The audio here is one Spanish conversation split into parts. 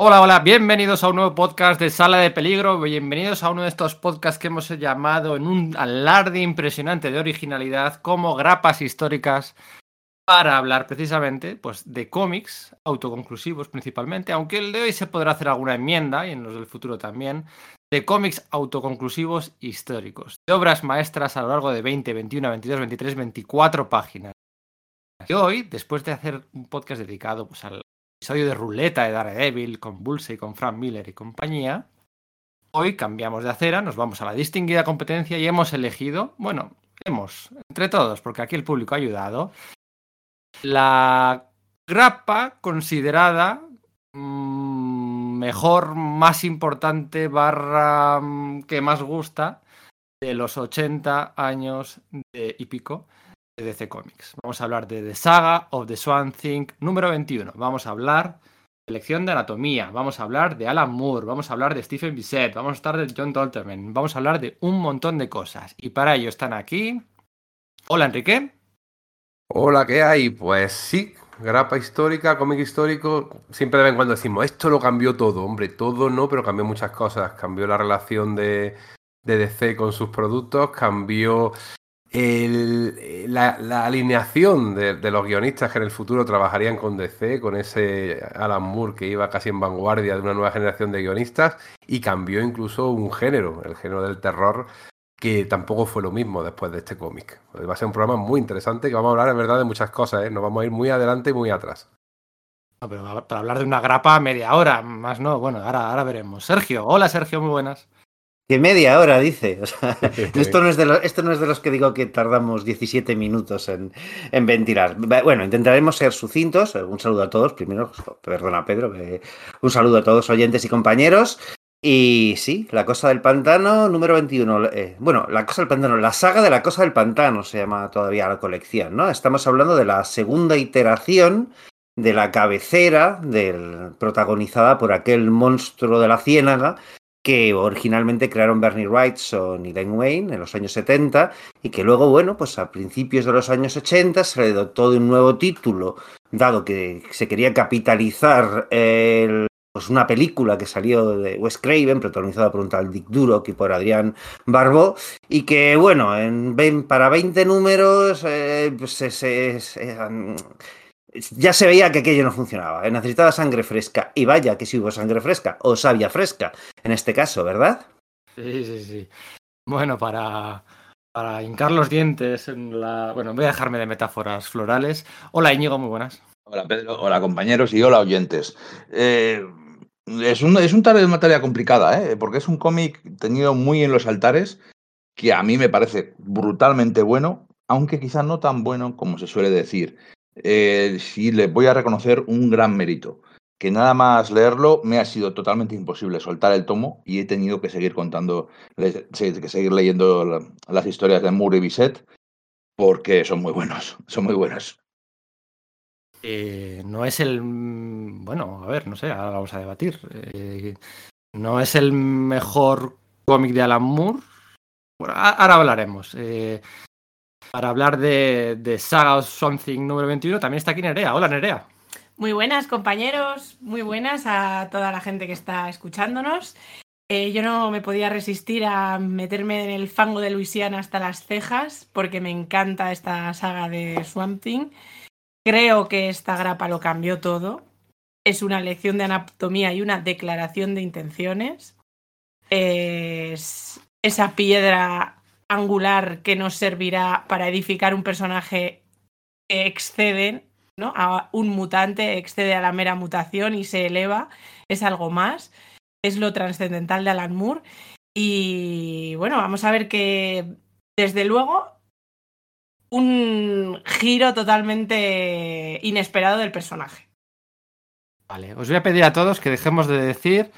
Hola, hola, bienvenidos a un nuevo podcast de Sala de Peligro, bienvenidos a uno de estos podcasts que hemos llamado en un alarde impresionante de originalidad como grapas históricas para hablar precisamente pues, de cómics autoconclusivos principalmente, aunque el de hoy se podrá hacer alguna enmienda y en los del futuro también, de cómics autoconclusivos históricos, de obras maestras a lo largo de 20, 21, 22, 23, 24 páginas. Y hoy, después de hacer un podcast dedicado pues, al episodio de ruleta de Daredevil con Bullseye, con Frank Miller y compañía, hoy cambiamos de acera, nos vamos a la distinguida competencia y hemos elegido, bueno, hemos, entre todos, porque aquí el público ha ayudado, la grapa considerada mmm, mejor, más importante, barra mm, que más gusta de los 80 años de, y pico DC Comics. Vamos a hablar de The Saga of the Swan Thing número 21. Vamos a hablar de lección de anatomía, vamos a hablar de Alan Moore, vamos a hablar de Stephen Bissett, vamos a estar de John Dolterman, vamos a hablar de un montón de cosas. Y para ello están aquí. Hola Enrique. Hola, ¿qué hay? Pues sí, grapa histórica, cómic histórico. Siempre de vez en cuando decimos, esto lo cambió todo. Hombre, todo no, pero cambió muchas cosas. Cambió la relación de, de DC con sus productos, cambió la, alineación de, los guionistas que en el futuro trabajarían con DC, con ese Alan Moore que iba casi en vanguardia de una nueva generación de guionistas, y cambió incluso un género, el género del terror, que tampoco fue lo mismo después de este cómic. Va a ser un programa muy interesante que vamos a hablar en verdad de muchas cosas, ¿eh? nos vamos a ir muy adelante y muy atrás. No, pero para hablar de una grapa media hora, más no, bueno, ahora, ahora veremos. Sergio, hola Sergio, muy buenas. Que media hora, dice. O sea, esto, no es de lo, esto no es de los que digo que tardamos 17 minutos en, en, ventilar. Bueno, intentaremos ser sucintos. Un saludo a todos. Primero, perdona Pedro, un saludo a todos oyentes y compañeros. Y sí, La Cosa del Pantano, número 21. Eh, bueno, La Cosa del Pantano, la saga de La Cosa del Pantano se llama todavía la colección, ¿no? Estamos hablando de la segunda iteración de la cabecera del, protagonizada por aquel monstruo de la ciénaga que originalmente crearon Bernie Wrightson y Len Wayne en los años 70 y que luego, bueno, pues a principios de los años 80 se le dotó de un nuevo título, dado que se quería capitalizar el, pues una película que salió de Wes Craven, protagonizada por un tal Dick Durock y por Adrián Barbeau, y que, bueno, en, para 20 números eh, pues se, se, se, ya se veía que aquello no funcionaba. Necesitaba sangre fresca. Y vaya que si hubo sangre fresca, o savia fresca, en este caso, ¿verdad? Sí, sí, sí. Bueno, para, para hincar los dientes en la. Bueno, voy a dejarme de metáforas florales. Hola, Íñigo, muy buenas. Hola, Pedro. Hola, compañeros y hola, oyentes. Eh, es, un, es un tarea, una tarea complicada, ¿eh? porque es un cómic tenido muy en los altares que a mí me parece brutalmente bueno, aunque quizás no tan bueno como se suele decir eh, sí le voy a reconocer un gran mérito. Que nada más leerlo me ha sido totalmente imposible soltar el tomo y he tenido que seguir contando, que seguir leyendo las historias de Moore y Bisset porque son muy buenos, son muy buenos. Eh, no es el. Bueno, a ver, no sé, ahora vamos a debatir. Eh, no es el mejor cómic de Alan Moore. Bueno, ahora hablaremos. Eh, para hablar de, de Saga of Something número 21, también está aquí Nerea. Hola, Nerea. Muy buenas, compañeros. Muy buenas a toda la gente que está escuchándonos. Eh, yo no me podía resistir a meterme en el fango de Luisiana hasta las cejas, porque me encanta esta saga de Swamp Thing. Creo que esta grapa lo cambió todo. Es una lección de anatomía y una declaración de intenciones. Es esa piedra angular que nos servirá para edificar un personaje que excede ¿no? a un mutante, excede a la mera mutación y se eleva, es algo más, es lo trascendental de Alan Moore. Y bueno, vamos a ver que desde luego un giro totalmente inesperado del personaje. Vale, os voy a pedir a todos que dejemos de decir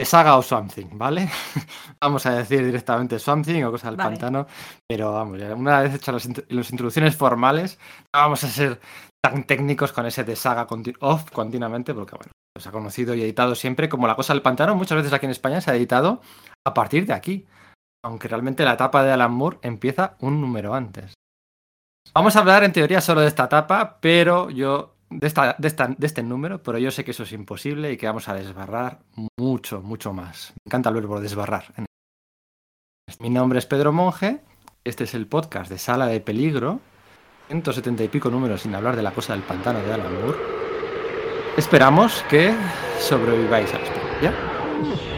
Saga o Something, ¿vale? vamos a decir directamente Something o cosa del vale. pantano, pero vamos, una vez hechas las, las, introducciones formales, no vamos a ser tan técnicos con ese de Saga continu off continuamente, porque bueno, se ha conocido y editado siempre como la cosa del pantano, muchas veces aquí en España se ha editado a partir de aquí, aunque realmente la etapa de Alan Moore empieza un número antes. Vamos a hablar en teoría solo de esta etapa, pero yo de, esta, de, esta, de este número, pero yo sé que eso es imposible y que vamos a desbarrar mucho, mucho más. Me encanta el verbo desbarrar. Mi nombre es Pedro Monge, este es el podcast de Sala de Peligro, 170 y pico números sin hablar de la cosa del pantano de Alan Moore. Esperamos que sobreviváis a la experiencia.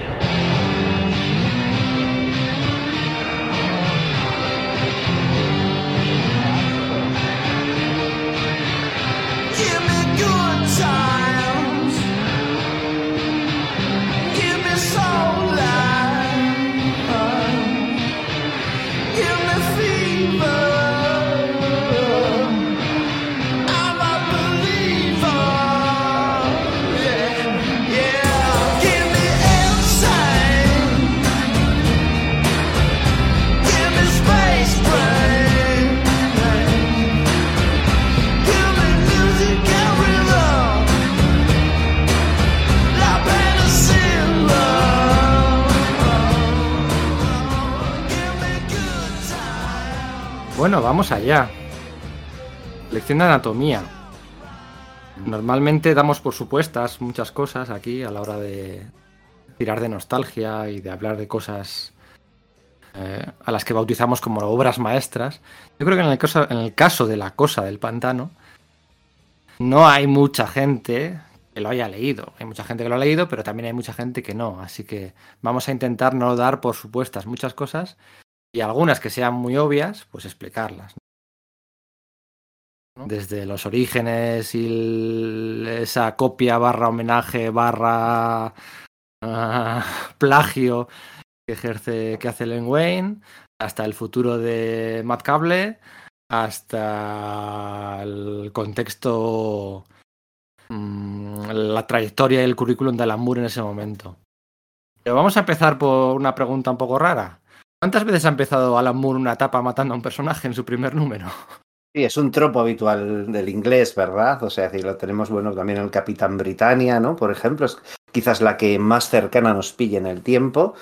Vamos allá. Lección de anatomía. Normalmente damos por supuestas muchas cosas aquí a la hora de tirar de nostalgia y de hablar de cosas eh, a las que bautizamos como obras maestras. Yo creo que en el caso de la cosa del pantano, no hay mucha gente que lo haya leído. Hay mucha gente que lo ha leído, pero también hay mucha gente que no. Así que vamos a intentar no dar por supuestas muchas cosas y algunas que sean muy obvias, pues explicarlas. Desde los orígenes y esa copia barra homenaje barra ah, plagio que ejerce que hace Len Wayne, hasta el futuro de Matt Cable, hasta el contexto, mm, la trayectoria y el currículum de Alan Moore en ese momento. Pero vamos a empezar por una pregunta un poco rara. ¿Cuántas veces ha empezado Alan Moore una etapa matando a un personaje en su primer número? Sí, es un tropo habitual del inglés, ¿verdad? O sea, si lo tenemos, bueno, también el Capitán Britannia, ¿no? Por ejemplo, es quizás la que más cercana nos pille en el tiempo.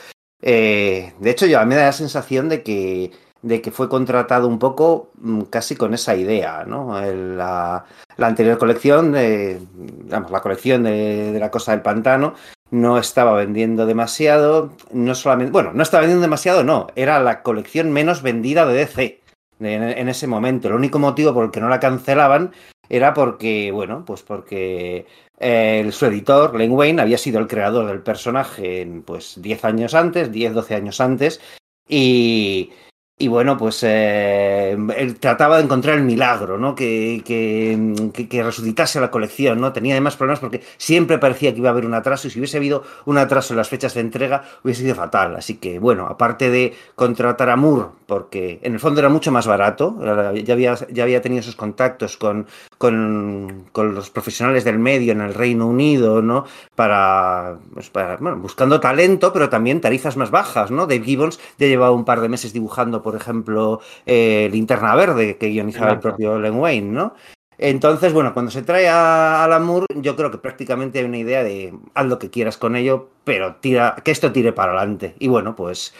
Eh, de hecho, yo a mí me da la sensación de que, de que fue contratado un poco mm, casi con esa idea, ¿no? La anterior colección, de, digamos, la colección de, de la Cosa del Pantano, no estaba vendiendo demasiado, no solamente, bueno, no estaba vendiendo demasiado, no, era la colección menos vendida de DC en, ese momento. El único motivo por el que no la cancelaban era porque, bueno, pues porque eh, su editor, Len Wayne, había sido el creador del personaje pues 10 años antes, 10, 12 años antes, y, y bueno, pues eh, él trataba de encontrar el milagro, ¿no? Que, que, que- resucitase la colección, ¿no? Tenía además problemas porque siempre parecía que iba a haber un atraso y si hubiese habido un atraso en las fechas de entrega hubiese sido fatal. Así que, bueno, aparte de contratar a Moore, porque en el fondo era mucho más barato, ya había, ya había tenido esos contactos con, con, con los profesionales del medio en el Reino Unido, ¿no? Para, pues para, bueno, buscando talento, pero también tarifas más bajas, ¿no? Dave Gibbons ya llevaba un par de meses dibujando, por ejemplo, eh, Linterna Verde, que guionizaba el propio Len Wayne, ¿no? Entonces, bueno, cuando se trae a Alan Moore, yo creo que prácticamente hay una idea de haz lo que quieras con ello, pero tira, que esto tire para adelante. Y bueno, pues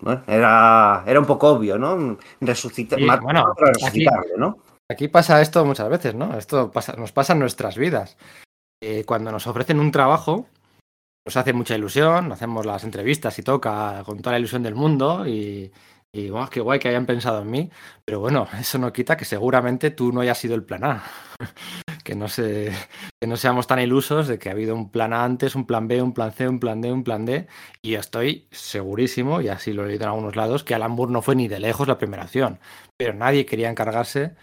bueno, era, era un poco obvio, ¿no? Resucitar, Sí, bueno, resucitarle, ¿no? Aquí pasa esto muchas veces, ¿no? Esto pasa, nos pasa en nuestras vidas. Eh, cuando nos ofrecen un trabajo, nos hace mucha ilusión, hacemos las entrevistas y toca con toda la ilusión del mundo y, y guau, qué guay que hayan pensado en mí. Pero bueno, eso no quita que seguramente tú no hayas sido el plan A. que, no se, que no seamos tan ilusos de que ha habido un plan A antes, un plan B, un plan C, un plan D, un plan D. Y estoy segurísimo, y así lo he leído en algunos lados, que Alan Moore no fue ni de lejos la primera opción. Pero nadie quería encargarse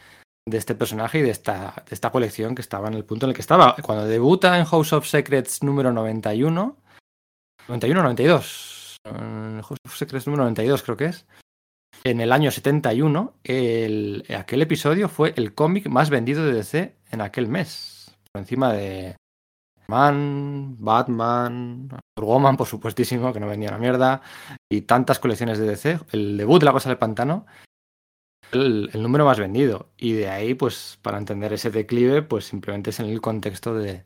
de este personaje y de esta, de esta colección que estaba en el punto en el que estaba. Cuando debuta en House of Secrets número 91, 91 92, eh, House of Secrets número 92 creo que es, en el año 71, el, aquel episodio fue el cómic más vendido de DC en aquel mes, por encima de Man, Batman, Woman, por supuestísimo, que no vendía una mierda, y tantas colecciones de DC. El debut de La Cosa del Pantano el, el, número más vendido. Y de ahí, pues, para entender ese declive, pues simplemente es en el contexto de,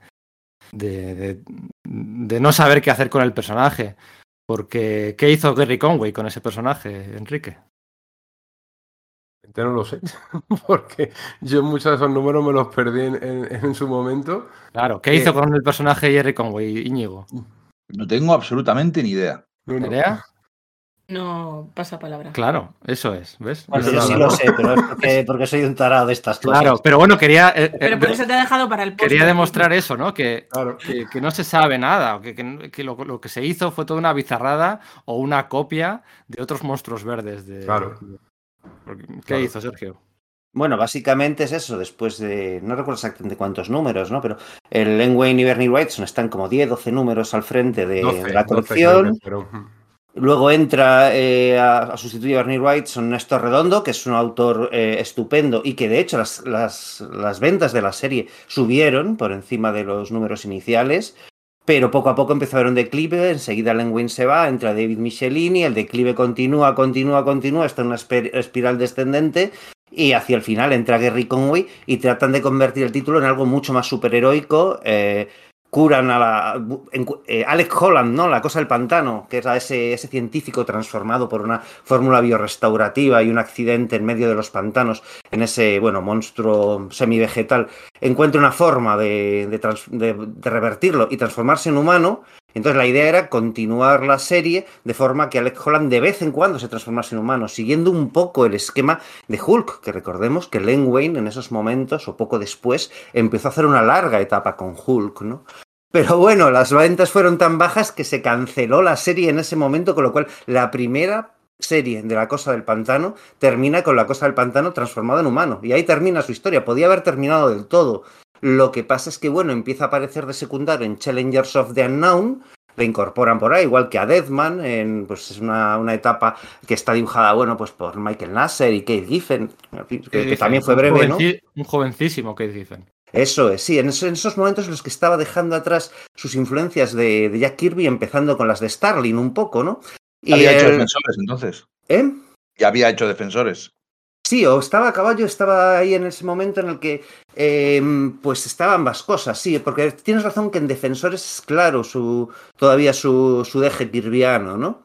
de, de, de, no saber qué hacer con el personaje. Porque, ¿qué hizo Gary Conway con ese personaje, Enrique? Sinceramente no lo sé. Porque yo muchos de esos números me los perdí en, en- en su momento. Claro, ¿qué hizo con el personaje de Jerry Conway, Íñigo? No tengo absolutamente ni idea. No, no. Pasa palabra. Claro, eso es, ¿ves? Bueno, yo sí lo sé, pero es porque, porque soy un tarado de estas cosas. Claro, pero bueno, quería, eh, eh, Pero por eso te he dejado para el post. quería demostrar eso, ¿no? Que, Claro. que, que no se sabe nada, o que, que- que lo, lo que se hizo fue toda una bizarrada o una copia de otros monstruos verdes. De, Claro. ¿Qué Claro. hizo Sergio? Bueno, básicamente es eso, después de, no recuerdo exactamente cuántos números, ¿no? Pero el Len Wayne y Bernie Wrightson están como 10, 12 números al frente de, 12, de la 12 creo colección. Luego entra eh, a, a sustituir a Bernie Wrightson Néstor Redondo, que es un autor eh, estupendo y que de hecho las, las- las ventas de la serie subieron por encima de los números iniciales. Pero poco a poco empezó a haber un declive, enseguida Len Wein se va, entra David Michelini, el declive continúa, continúa, continúa, está en una espiral descendente y hacia el final entra Gary Conway y tratan de convertir el título en algo mucho más superheroico. eh, curan a la. eh, Alec Holland, ¿no? La cosa del pantano, que era ese, ese científico transformado por una fórmula biorestaurativa y un accidente en medio de los pantanos, en ese, bueno, monstruo semivegetal, encuentra una forma de, de de- de revertirlo y transformarse en humano. Entonces la idea era continuar la serie de forma que Alec Holland de vez en cuando se transformase en humano, siguiendo un poco el esquema de Hulk, que recordemos que Len Wayne en esos momentos o poco después empezó a hacer una larga etapa con Hulk, ¿no? Pero bueno, las ventas fueron tan bajas que se canceló la serie en ese momento, con lo cual la primera serie de La Cosa del Pantano termina con La Cosa del Pantano transformado en humano. Y ahí termina su historia. Podía haber terminado del todo. Lo que pasa es que, bueno, empieza a aparecer de secundario en Challengers of the Unknown. Le incorporan por ahí, igual que a Deathman, en, pues es una, una etapa que está dibujada, bueno, pues por Michael Nasser y Kate Giffen, que, que también fue breve, ¿no? Un jovencísimo que dicen. Eso es, sí, en, esos, en esos momentos en los que estaba dejando atrás sus influencias de, de Jack Kirby, empezando con las de Starling un poco, ¿no? Y había hecho defensores entonces. ¿Eh? Ya había hecho defensores. Sí, o estaba a caballo, estaba ahí en ese momento en el que eh, pues estaban ambas cosas, sí, porque tienes razón que en Defensores es claro su, todavía su, su deje kirviano, ¿no?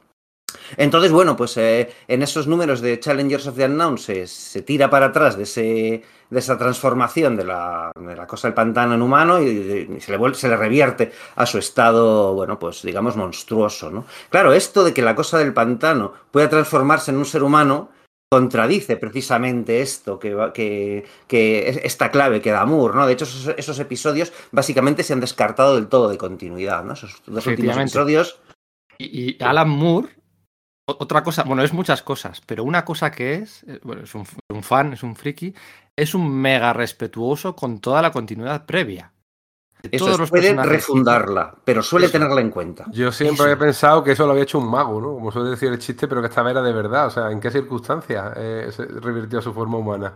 Entonces, bueno, pues eh, en esos números de Challengers of the Unknown se, tira para atrás de, ese, de esa transformación de la, de la cosa del pantano en humano y, se, le se le revierte a su estado, bueno, pues digamos monstruoso, ¿no? Claro, esto de que la cosa del pantano pueda transformarse en un ser humano contradice precisamente esto, que, que, que es- esta clave que da Moore, ¿no? De hecho, esos, esos episodios básicamente se han descartado del todo de continuidad, ¿no? Esos dos últimos episodios. Y, y Alan Moore, otra cosa, bueno, es muchas cosas, pero una cosa que es, eh, bueno, es un, un fan, es un friki, es un mega respetuoso con toda la continuidad previa. Eso todos es, los puede personajes. refundarla, pero suele Eso. tenerla en cuenta. Yo siempre Eso. había pensado que eso lo había hecho un mago, ¿no? Como suele decir el chiste, pero que esta vez era de verdad. O sea, ¿en qué circunstancias eh, se revirtió a su forma humana?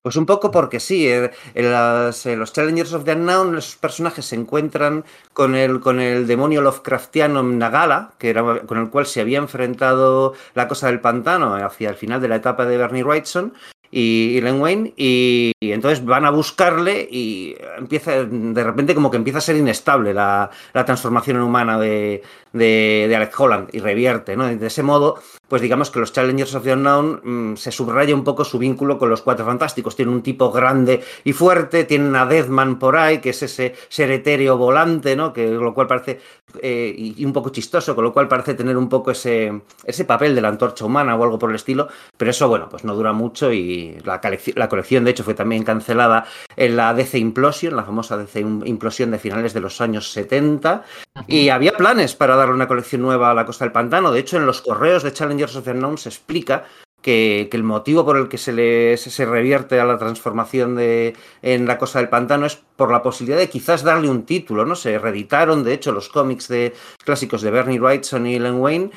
Pues un poco porque sí, eh, en, las- los Challengers of the Unknown esos personajes se encuentran con el, con el demonio Lovecraftiano Nagala, que era con el cual se había enfrentado la cosa del pantano hacia el final de la etapa de Bernie Wrightson y, Len Wayne, y, entonces van a buscarle y empieza, de repente como que empieza a ser inestable la, la transformación humana de, de, de Alec Holland y revierte, ¿no? De ese modo, pues digamos que los Challengers of the Unknown mm, se subraya un poco su vínculo con los Cuatro Fantásticos. Tienen un tipo grande y fuerte, tienen a Deathman por ahí, que es ese ser etéreo volante, ¿no? Que lo cual parece eh, y, un poco chistoso, con lo cual parece tener un poco ese, ese papel de la antorcha humana o algo por el estilo, pero eso, bueno, pues no dura mucho y la, colec- la colección, de hecho, fue también cancelada en la DC Implosion, la famosa DC Implosión de finales de los años 70, y había planes para darle una colección nueva a la Costa del Pantano. De hecho, en los correos de Challengers of the Unknown se explica que, el motivo por el que se, le, se, revierte a la transformación de, en la Costa del Pantano es por la posibilidad de quizás darle un título, ¿no? Se reeditaron, de hecho, los cómics de, clásicos de Bernie Wrightson y Len Wayne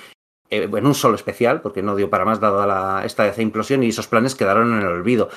eh, en un solo especial, porque no dio para más dada la, esta implosión y esos planes quedaron en el olvido.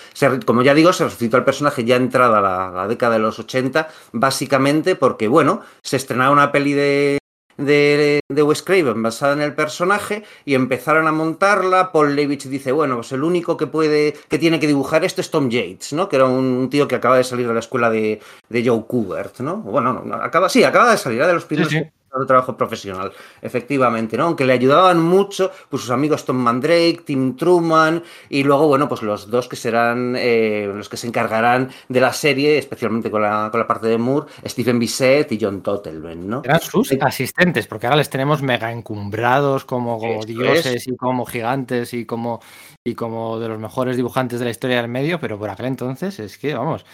Como ya digo, se resucitó al personaje ya entrada la, la década de los 80, básicamente porque, bueno, se estrenaba una peli de, de, de Wes Craven basada en el personaje y empezaron a montarla. Paul Levitch dice, bueno, pues el único que puede, que tiene que dibujar esto es Tom Yates, ¿no? Que era un, tío que acaba de salir de la escuela de, de Joe Kubert, ¿no? Bueno, no, acaba, sí, acaba de salir, era de los primeros sí. Demasiado trabajo profesional, efectivamente, ¿no? Aunque le ayudaban mucho, pues sus amigos Tom Mandrake, Tim Truman, y luego, bueno, pues los dos que serán eh, los que se encargarán de la serie, especialmente con la, con la parte de Moore, Stephen Bissett y John Tottelben, ¿no? Eran sus asistentes, porque ahora les tenemos mega encumbrados como, Esto dioses y como gigantes y como, y como de los mejores dibujantes de la historia del medio, pero por aquel entonces es que, vamos,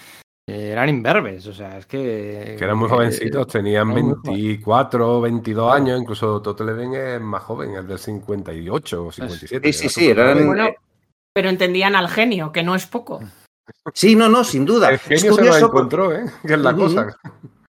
eran imberbes, o sea, es que... Que eran muy eh, jovencitos, tenían eran muy jóvenes. 24, 22 Claro. años, incluso Toteleben es más joven, es del 58 o 57. Sí, sí, sí, súper eran-. Bueno, pero entendían al genio, que no es poco. Sí, no, no, sin duda. El Es genio se lo curioso por- encontró, ¿eh? Que es la cosa.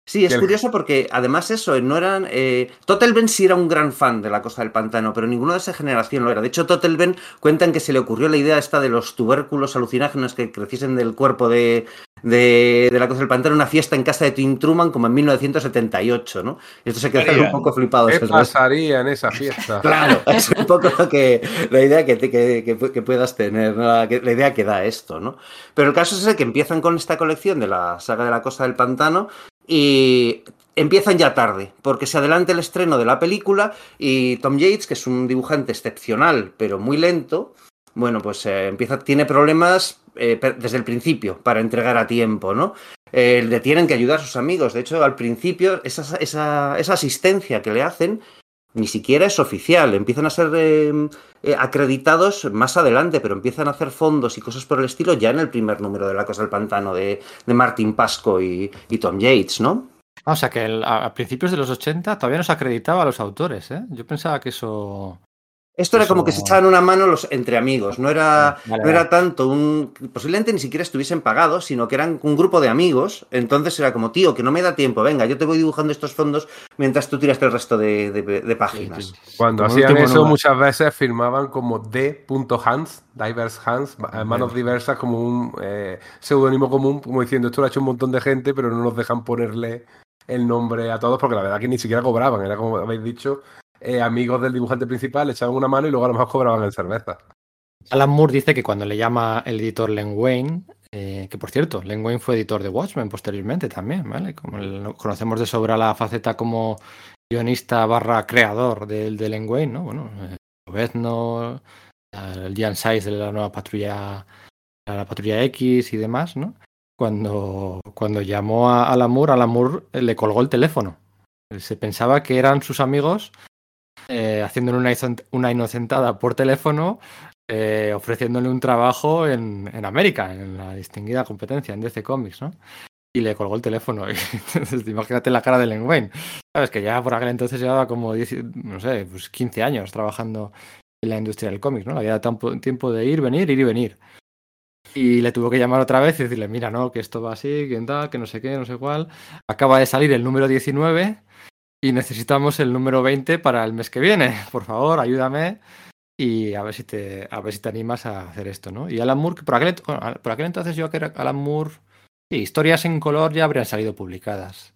Sí, es el- curioso porque además eso, no eran... Eh, Totelben sí era un gran fan de la Cosa del Pantano, pero ninguno de esa generación lo era. De hecho, Totelben cuentan que se le ocurrió la idea esta de los tubérculos alucinágenos que creciesen del cuerpo de, de, de la Cosa del Pantano una fiesta en casa de Tim Truman como en 1978, ¿no? Esto se quedaron un poco flipados. ¿Qué el pasaría en esa fiesta? Claro, es un poco lo que, la idea que, te- que, que pu- que puedas tener, ¿no? la, idea que da esto, ¿no? Pero el caso es ese que empiezan con esta colección de la saga de la Cosa del Pantano y empiezan ya tarde, porque se adelanta el estreno de la película y Tom Yates, que es un dibujante excepcional, pero muy lento, bueno, pues eh, empieza, tiene problemas eh, desde el principio para entregar a tiempo, ¿no? Eh, le tienen que ayudar sus amigos. De hecho, al principio, esa, esa, esa asistencia que le hacen ni siquiera es oficial. Empiezan a ser eh, acreditados más adelante, pero empiezan a hacer fondos y cosas por el estilo ya en el primer número de La Cosa del Pantano de, de Martin Pasco y, y Tom Yates, ¿no? Ah, o sea que a, a principios de los 80 todavía no se acreditaba a los autores, ¿eh? Yo pensaba que eso... Esto era como que se echaban una mano los entre amigos, no era, Vale, no era tanto un. Posiblemente ni siquiera estuviesen pagados, sino que eran un grupo de amigos. Entonces era como, tío, que no me da tiempo, venga, yo te voy dibujando estos fondos mientras tú tiras el resto de, de- de páginas. Cuando Como hacían eso, muchas veces firmaban como D.Hans, Divers Hands, eh, manos diversas, como un eh, seudónimo común, como diciendo esto lo ha hecho un montón de gente, pero no nos dejan ponerle el nombre a todos, porque la verdad que ni siquiera cobraban, era como habéis dicho, eh, amigos del dibujante principal, echaban una mano y luego a lo mejor cobraban en cerveza. Alan Moore dice que cuando le llama el editor Len Wayne, eh, que por cierto, Len Wayne fue editor de Watchmen posteriormente también, ¿vale? Como el- conocemos de sobra la faceta como guionista barra creador del de Len Wayne, ¿no? Bueno, eh, Lobezno, el Jan Size de la nueva patrulla, la patrulla X y demás, ¿no? Cuando, cuando llamó a Alan Moore, Alan Moore eh, le colgó el teléfono. Se pensaba que eran sus amigos eh, haciéndole una, una inocentada por teléfono eh, ofreciéndole un trabajo en, en América, en la distinguida competencia en DC Comics, ¿no? Y le colgó el teléfono. Y, entonces, imagínate la cara de Len Wayne. Sabes que ya por aquel entonces llevaba como 10, no sé, pues 15 años trabajando en la industria del cómic, ¿no? Le había dado tiempo de ir, venir, ir y venir. Y le tuvo que llamar otra vez y decirle, mira, no, que esto va así, que tal, que no sé qué, no sé cuál. Acaba de salir el número 19 y necesitamos el número 20 para el mes que viene. Por favor, ayúdame y a ver si te, a ver si te animas a hacer esto, ¿no? Y Alan Moore, que por aquel, bueno, por aquel entonces yo creo que Alan Moore, sí, historias en color ya habrían salido publicadas.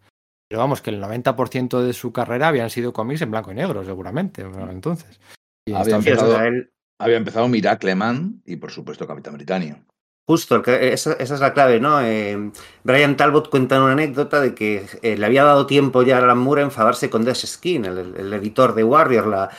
Pero vamos, que el 90% de su carrera habían sido cómics en blanco y negro, seguramente, entonces. Y Había empezado- Había empezado Miracle Man y, por supuesto, Capitán Britannia. Justo, esa, esa es la clave, ¿no? Eh, Brian Talbot cuenta una anécdota de que eh, le había dado tiempo ya a Alan Moore a enfadarse con Des Skin, el, editor de Warrior, la,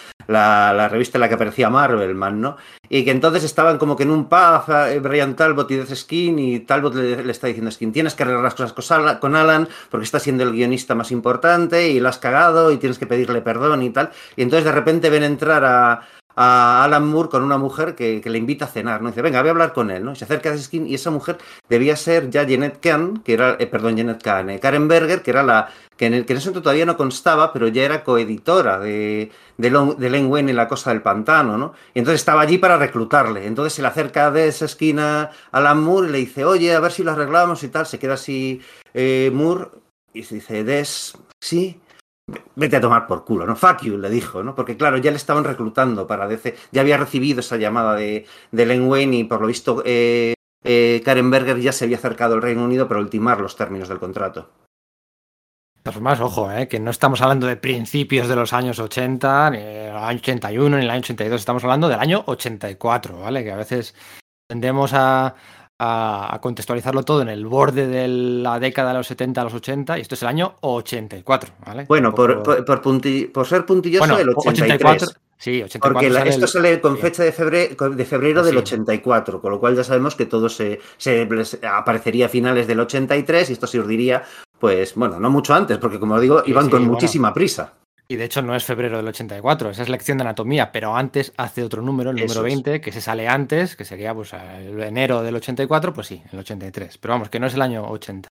la, revista en la que aparecía Marvelman, ¿no? Y que entonces estaban como que en un pub, eh, Brian Talbot y Des Skin, y Talbot le, está diciendo Skin, tienes que arreglar las cosas con Alan porque está siendo el guionista más importante y lo has cagado y tienes que pedirle perdón y tal. Y entonces de repente ven entrar a, a Alan Moore con una mujer que, que le invita a cenar, ¿no? Y dice, venga, voy a hablar con él, ¿no? Se acerca a Skin y esa mujer debía ser ya Janet Kahn, que era, eh, perdón, Janet Kahn, eh, Karen Berger, que era la, que en, el, que en ese momento todavía no constaba, pero ya era coeditora de, de, Lon- de Len Wein en La Cosa del Pantano, ¿no? Y entonces estaba allí para reclutarle. Entonces se le acerca de esa esquina a Alan Moore y le dice, oye, a ver si lo arreglamos y tal. Se queda así eh, Moore y se dice, Des, sí, Vete a tomar por culo, ¿no? Fuck you, le dijo, ¿no? Porque claro, ya le estaban reclutando para DC, ya había recibido esa llamada de, de Len Wayne y por lo visto eh, eh, Karen Berger ya se había acercado al Reino Unido para ultimar los términos del contrato. Todas formas, ojo, eh, que no estamos hablando de principios de los años 80, ni el año 81, ni el año 82, estamos hablando del año 84, ¿vale? Que a veces tendemos a, a, a contextualizarlo todo en el borde de la década de los 70 a los 80 y esto es el año 84, ¿vale? Bueno, por, por, por punti- por ser puntilloso, Bueno, el 83. sí, 84 Porque sale esto el- sale con fecha de febrero, de febrero del Sí. 84, con lo cual ya sabemos que todo se, aparecería a finales del 83 y esto se urdiría, pues bueno, no mucho antes, porque como digo, Sí, iban sí, con bueno. muchísima prisa. Y de hecho no es febrero del 84, esa es lección de anatomía, pero antes hace otro número, el número Eso es. 20, que se sale antes, que sería pues el enero del 84, pues sí, el 83. Pero vamos, que no es el año 80.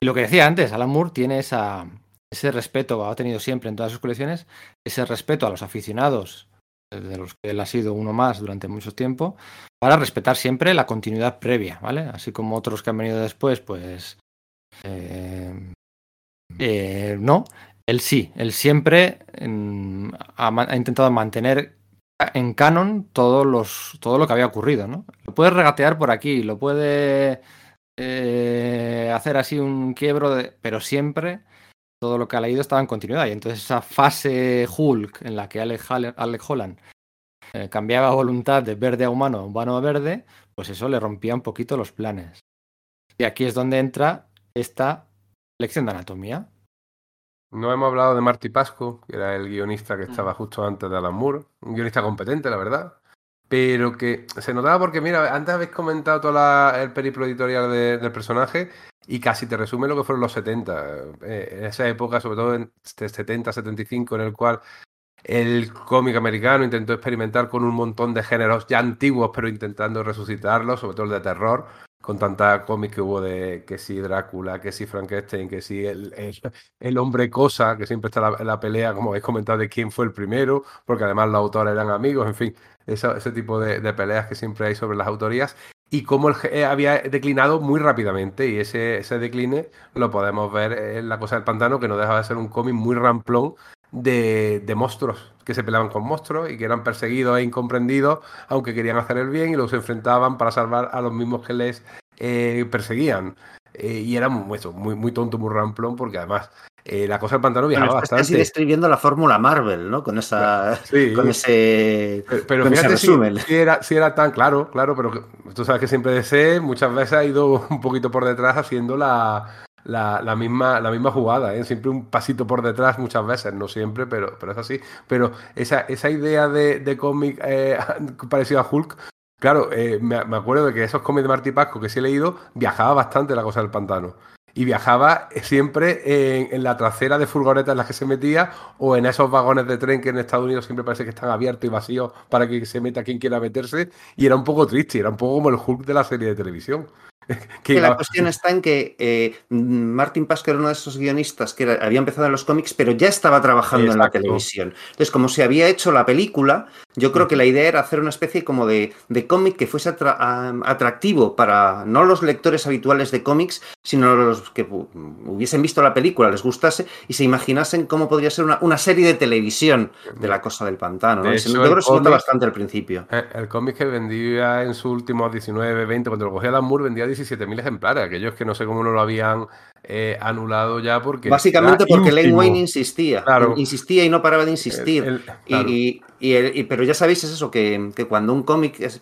Y lo que decía antes, Alan Moore tiene esa, ese respeto, ha tenido siempre en todas sus colecciones, ese respeto a los aficionados, de los que él ha sido uno más durante mucho tiempo, para respetar siempre la continuidad previa, ¿vale? Así como otros que han venido después, pues... eh, eh, no, él sí, él siempre ha, intentado mantener en canon todo lo que había ocurrido, ¿no? Lo puede regatear por aquí, lo puede eh, hacer así un quiebro, pero siempre todo lo que ha leído estaba en continuidad. Y entonces esa fase Hulk en la que Alec Holland eh, cambiaba voluntad de verde a humano, humano a verde, pues eso le rompía un poquito los planes. Y aquí es donde entra esta lección de anatomía. No hemos hablado de Marty Pasco, que era el guionista que estaba justo antes de Alan Moore. Un guionista competente, la verdad. Pero que se notaba porque, mira, antes habéis comentado todo la- el periplo editorial de- del personaje y casi te resume lo que fueron los 70. Eh, en esa época, sobre todo en este 70, 75, en el cual el cómic americano intentó experimentar con un montón de géneros ya antiguos, pero intentando resucitarlos, sobre todo el de terror, con tanta cómic que hubo de que si Drácula, que si Frankenstein, que si el, el- hombre cosa, que siempre está la, la pelea, como habéis comentado, de quién fue el primero, porque además los autores eran amigos, en fin, ese tipo de, de peleas que siempre hay sobre las autorías, y cómo eh, había declinado muy rápidamente, y ese, ese decline lo podemos ver en La Cosa del Pantano, que no deja de ser un cómic muy ramplón de, de monstruos, que se peleaban con monstruos y que eran perseguidos e incomprendidos, aunque querían hacer el bien y los enfrentaban para salvar a los mismos que les eh, perseguían. Eh, y era muy, eso, muy, muy tonto, muy ramplón, porque además eh, la cosa del pantano Bueno, viajaba estás casi bastante. describiendo la fórmula Marvel, ¿no? Con esa, Sí. con ese, Pero, pero con ese fíjate si, resumen. si era, si era tan claro, claro, pero tú sabes que siempre DC muchas veces ha ido un poquito por detrás haciendo la, la, la misma, la misma jugada, ¿eh? siempre un pasito por detrás muchas veces, no siempre, pero, pero es así. Pero esa, esa idea de, de cómic eh, parecido a Hulk, claro, eh, me, me acuerdo de que esos cómics de Marty Pasco que sí he leído, viajaba bastante la cosa del pantano. Y viajaba siempre en, la trasera de furgonetas en las que se metía o en esos vagones de tren que en Estados Unidos siempre parece que están abiertos y vacíos para que se meta quien quiera meterse. Y era un poco triste, era un poco como el Hulk de la serie de televisión. que la cuestión está en que eh, Martin Pasco era uno de esos guionistas que era- había empezado en los cómics, pero ya estaba trabajando en la televisión. Entonces, como se había hecho la película, yo creo que la idea era hacer una especie como de, de cómic que fuese atra- atractivo para no los lectores habituales de cómics, sino los que hu- hubiesen visto la película, les gustase y se imaginasen cómo podría ser una, una serie de televisión de la cosa del pantano. ¿no? De hecho, yo creo que se nota bastante al principio. Eh, El cómic que vendía en sus últimos 19, 20, cuando lo cogía Alan Moore, vendía 17.000 ejemplares. Aquellos que no sé cómo no lo habían eh, anulado ya porque. Básicamente porque ínfimo. Wayne insistía, Claro. insistía y no paraba de insistir. El- el- Y- claro. Y, y el- y- pero ya sabéis, es eso, que, que cuando un cómic es-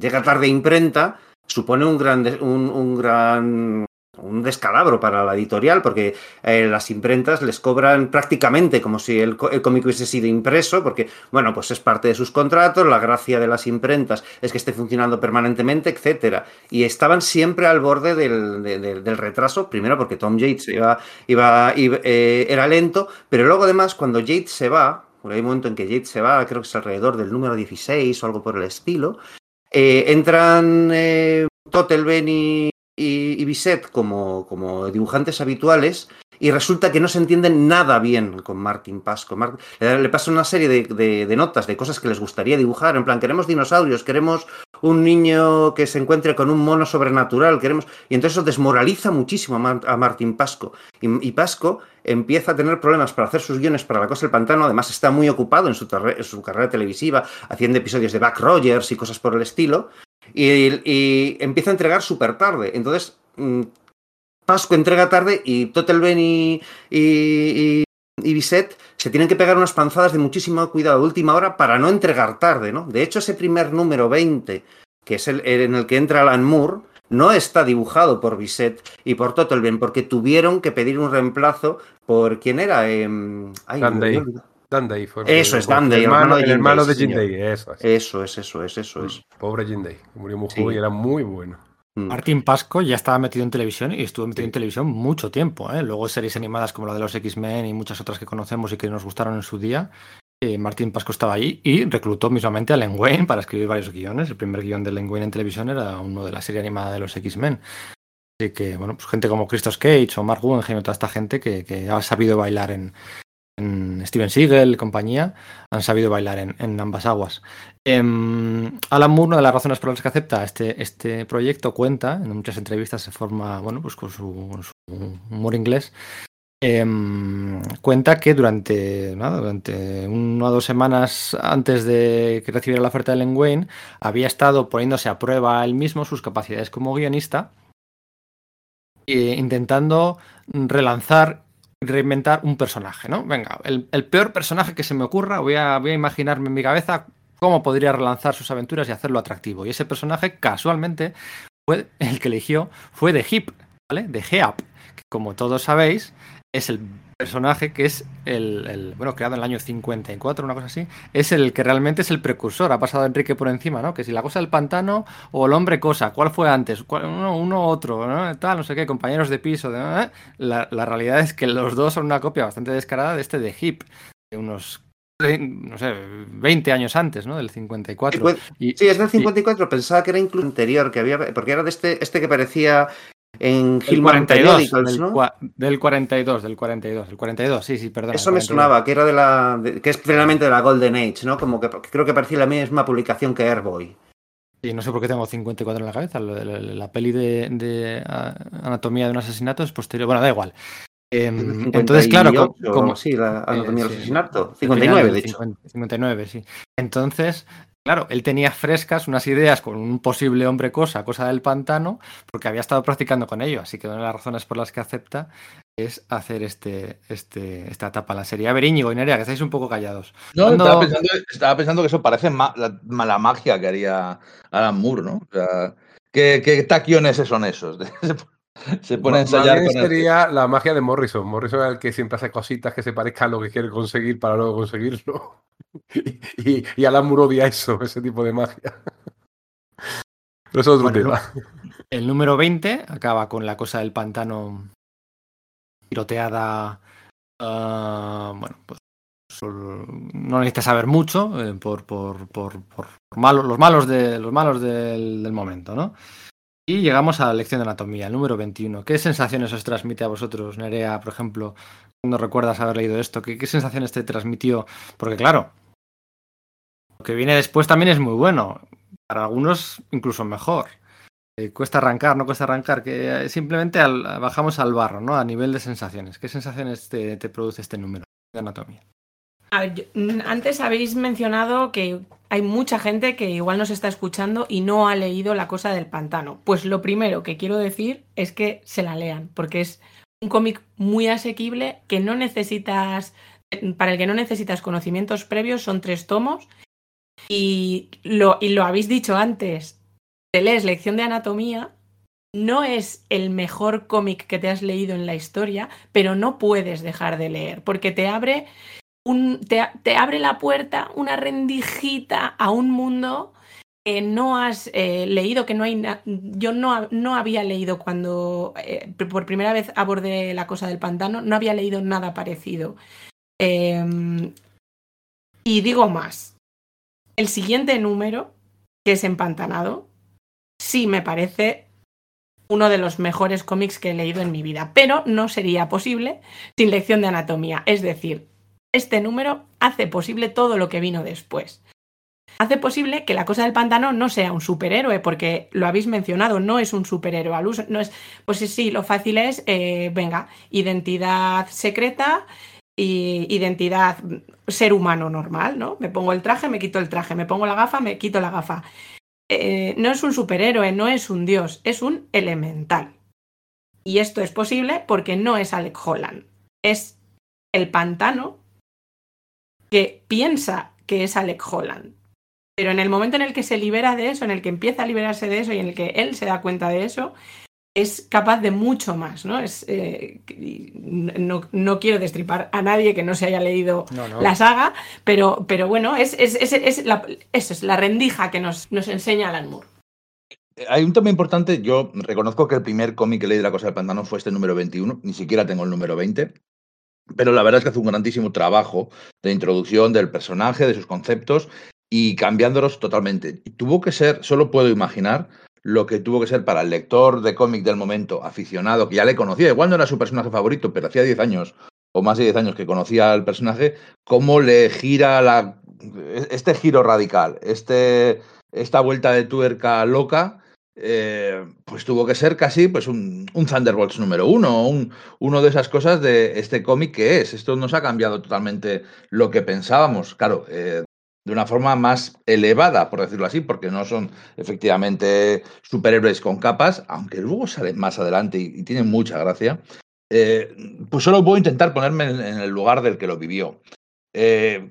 llega tarde a imprenta, supone un gran, un gran un descalabro para la editorial, porque eh, las imprentas les cobran prácticamente como si el, el cómic hubiese sido impreso, porque, bueno, pues es parte de sus contratos, la gracia de las imprentas es que esté funcionando permanentemente, etcétera. Y estaban siempre al borde del, de- de- del retraso, primero porque Tom Yates iba, iba, iba- eh, era lento, pero luego además cuando Yates se va, porque hay un momento en que Yates se va, creo que es alrededor del número 16 o algo por el estilo, eh, entran Totelben y, y, y como, como dibujantes habituales y resulta que no se entienden nada bien con Martin Pasco. Le, pasa una serie de, notas de cosas que les gustaría dibujar, en plan, queremos dinosaurios, queremos un niño que se encuentre con un mono sobrenatural, queremos... Y entonces eso desmoraliza muchísimo a, Mar- Martin Pasco. Y, Pasco empieza a tener problemas para hacer sus guiones para La Cosa del Pantano, además está muy ocupado en su, en su carrera televisiva, haciendo episodios de Back Rogers y cosas por el estilo, y, y empieza a entregar súper tarde. Entonces, mm, Pasco entrega tarde y Totelben y, y, y, y Bisset se tienen que pegar unas panzadas de muchísimo cuidado de última hora para no entregar tarde, ¿no? De hecho, ese primer número 20, que es el, en el que entra Alan Moore, no está dibujado por Bisset y por Totelben, porque tuvieron que pedir un reemplazo por quién era. Ay, Fue. Eso es, fue Dan Day, El hermano, de el Jim hermano Day, de sí, Jim señor. Day, eso es. Eso es, eso es, eso es. Pobre Jim Day. Murió muy Sí. joven y era muy bueno. Mm. Martín Pasco ya estaba metido en televisión y estuvo metido en televisión mucho tiempo. ¿eh? Luego series animadas como la de los X-Men y muchas otras que conocemos y que nos gustaron en su día. eh, Martín Pasco estaba ahí y reclutó mismamente a Len Wayne para escribir varios guiones. El primer guion de Len Wayne en televisión era uno de la serie animada de los X-Men. Así que, bueno, pues gente como Christos Cage o Mark Guggenheim y toda esta gente que, que ha sabido bailar en Steven Seagal y compañía, han sabido bailar en, ambas aguas. Em, Alan Moore, una de las razones por las que acepta este, este proyecto, cuenta, en muchas entrevistas se forma, bueno, pues con su, humor inglés, em, cuenta que durante, durante una o dos semanas antes de que recibiera la oferta de Len Wayne, había estado poniéndose a prueba él mismo sus capacidades como guionista, e intentando relanzar reinventar un personaje, ¿no? Venga, el, peor personaje que se me ocurra, voy a, voy a imaginarme en mi cabeza cómo podría relanzar sus aventuras y hacerlo atractivo. Y ese personaje, casualmente, fue el que eligió, fue de Hip, ¿vale? De Heap, que como todos sabéis, es el personaje que es el, el, bueno, creado en el año 54, una cosa así, es el que realmente es el precursor, ha pasado Enrique por encima, ¿no? Que si la cosa del pantano o el hombre cosa, ¿cuál fue antes? ¿Cuál- uno, uno otro, ¿no? Tal, no sé qué, compañeros de piso, de, ¿eh? la, la realidad es que los dos son una copia bastante descarada de este de Hip, de unos, no sé, 20 años antes, ¿no? Del 54. Sí, Y- Sí, es del 54, pensaba que era incluso anterior, que había, porque era de este, este que parecía en Hillman 42, Periodicals, del, ¿no? cua- del 42, del 42, del 42, sí, sí, perdón. Eso me sonaba, que era de la, de- que es finalmente de la Golden Age, ¿no? Como que, creo que parecía la misma publicación que Airboy. Sí, no sé por qué tengo 54 en la cabeza. La, la- la peli de, de, Anatomía de un asesinato es posterior. Bueno, da igual. Em, entonces, claro, co- 58, como, Sí, la anatomía Eh, del asesinato. al 59, final de hecho. 50, 59, sí. Entonces, claro, él tenía frescas unas ideas con un posible hombre cosa, cosa del pantano, porque había estado practicando con ello. Así que una de las razones por las que acepta es hacer este, este, esta etapa la serie. A ver, Íñigo y Nerea, que estáis un poco callados. No, Cuando- estaba, pensando, estaba pensando que eso parece ma- la, ma- la magia que haría Alan Moore, ¿no? O sea, ¿qué, qué taquiones son esos? Se pone a ensayar con el- sería la magia de Morrison. Morrison es el que siempre hace cositas que se parezcan a lo que quiere conseguir para luego conseguirlo. Y, y, y Alan Moore odia eso, ese tipo de magia. Pero eso es otro Bueno, tema. El número 20 acaba con la cosa del pantano tiroteada. ah, bueno, pues no necesita saber mucho eh, por, por, por, por malos, los malos, de, los malos del, del momento, ¿no? Y llegamos a la lección de anatomía, el número 21. ¿Qué sensaciones os transmite a vosotros, Nerea, por ejemplo, cuando recuerdas haber leído esto? ¿Qué, sensaciones te transmitió? Porque claro, lo que viene después también es muy bueno. Para algunos incluso mejor. Eh, cuesta arrancar, no cuesta arrancar, que eh, simplemente bajamos al barro, ¿no? A nivel de sensaciones. ¿Qué sensaciones te produce este número de anatomía? Mm, antes habéis mencionado que hay mucha gente que igual nos está escuchando y no ha leído La Cosa del Pantano. Pues lo primero que quiero decir es que se la lean, porque es un cómic muy asequible que no necesitas, para el que no necesitas conocimientos previos, son tres tomos. Y lo, y lo habéis dicho antes, te lees Lección de Anatomía, no es el mejor cómic que te has leído en la historia, pero no puedes dejar de leer, porque te abre te, abre la puerta, una rendijita a un mundo que no has eh, leído, que no hay... Yo no, no había leído cuando eh, por primera vez abordé la cosa del pantano, no había leído nada parecido. Eh, y digo más, el siguiente número, que es Empantanado, sí me parece uno de los mejores cómics que he leído en mi vida, pero no sería posible sin lección de anatomía. Es decir, este número hace posible todo lo que vino después. Hace posible que la cosa del pantano no sea un superhéroe, porque lo habéis mencionado, no es un superhéroe al uso, no es, pues sí, lo fácil es, eh, venga, identidad secreta y identidad mm, ser humano normal, ¿no? Me pongo el traje, me quito el traje, me pongo la gafa, me quito la gafa. Eh, no es un superhéroe, no es un dios, es un elemental. Y esto es posible porque no es Alec Holland, es el pantano que piensa que es Alec Holland. Pero en el momento en el que se libera de eso, en el que empieza a liberarse de eso y en el que él se da cuenta de eso, es capaz de mucho más, ¿no? Es, eh, no, no quiero destripar a nadie que no se haya leído No, no. la saga, pero, pero bueno, es, es, es, es la, eso es la rendija que nos, nos enseña Alan Moore. Hay un tema importante, yo reconozco que el primer cómic que leí de La Cosa del Pantano fue este número 21, ni siquiera tengo el número 20, pero la verdad es que hace un grandísimo trabajo de introducción del personaje, de sus conceptos y cambiándolos totalmente. Y tuvo que ser, solo puedo imaginar lo que tuvo que ser para el lector de cómic del momento, aficionado, que ya le conocía, igual no era su personaje favorito, pero hacía 10 años o más de 10 años que conocía al personaje, cómo le gira la, este giro radical, este, esta vuelta de tuerca loca, eh, pues tuvo que ser casi pues un, un Thunderbolts número uno, un, uno de esas cosas de este cómic que es. Esto nos ha cambiado totalmente lo que pensábamos. Claro, eh, de una forma más elevada, por decirlo así, porque no son efectivamente superhéroes con capas, aunque luego salen más adelante y, y tienen mucha gracia. Eh, pues solo puedo intentar ponerme en, el lugar del que lo vivió.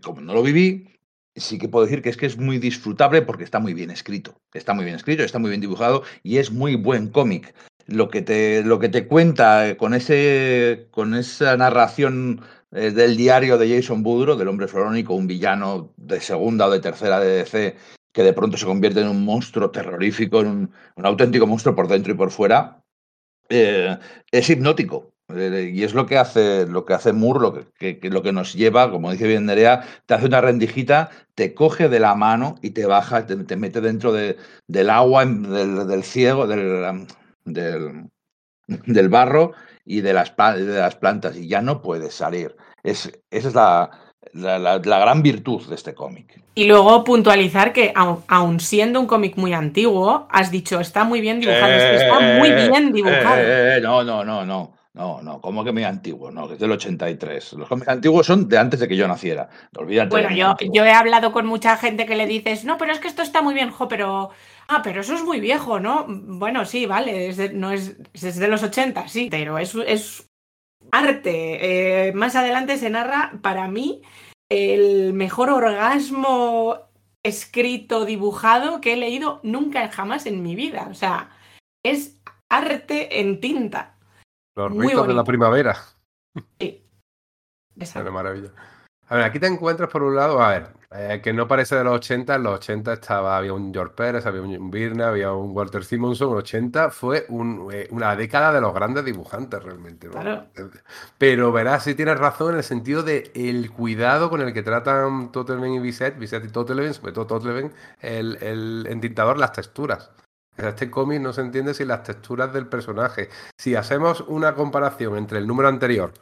Como no lo viví, sí que puedo decir que es que es muy disfrutable porque está muy bien escrito. Está muy bien escrito, está muy bien dibujado y es muy buen cómic. Lo que te, lo que te cuenta eh, con, ese, con esa narración eh, del diario de Jason Budro, del hombre florónico, un villano de segunda o de tercera de DC, que de pronto se convierte en un monstruo terrorífico, en un, un auténtico monstruo por dentro y por fuera, eh, es hipnótico. Eh, Y es lo que hace, lo que hace Moore, lo que, que- que lo que nos lleva, como dice bien Nerea, te hace una rendijita, te coge de la mano y te baja, te, te mete dentro de- del agua, en- del, del ciego, del, del, del barro y de las, de las plantas, y ya no puedes salir. Es, esa es la, la- la- la gran virtud de este cómic. Y luego puntualizar que, aun, aun siendo un cómic muy antiguo, has dicho, está muy bien dibujado. está muy bien dibujado. Eh, eh, no, no, no, no. No, no, como que muy antiguo, no, que es del 83. Los cómics antiguos son de antes de que yo naciera. Olvídate. Bueno, yo he hablado con mucha gente que le dices, no, pero es que esto está muy bien, jo, pero. Ah, pero eso es muy viejo, ¿no? Bueno, sí, vale, es de- no es, es de los 80, sí, pero es, es arte. Eh, más adelante se narra, para mí, el mejor orgasmo escrito, dibujado que he leído nunca jamás en mi vida. O sea, es arte en tinta. Los Muy ritos de la primavera. Sí. Esa- Una maravilla. A ver, aquí te encuentras por un lado, a ver, eh, que no parece de los 80, en los 80 estaba, había un George Pérez, había un Birna, había un Walter Simonson, en 80 fue un, eh, una década de los grandes dibujantes realmente. ¿no? Claro. Pero verás, si tienes razón en el sentido de el cuidado con el que tratan Totelven y Bisset, Bisset y Totelven, sobre todo Totelven, el, el entintador, las texturas. Este cómic no se entiende sin las texturas del personaje. Si hacemos una comparación entre el número anterior,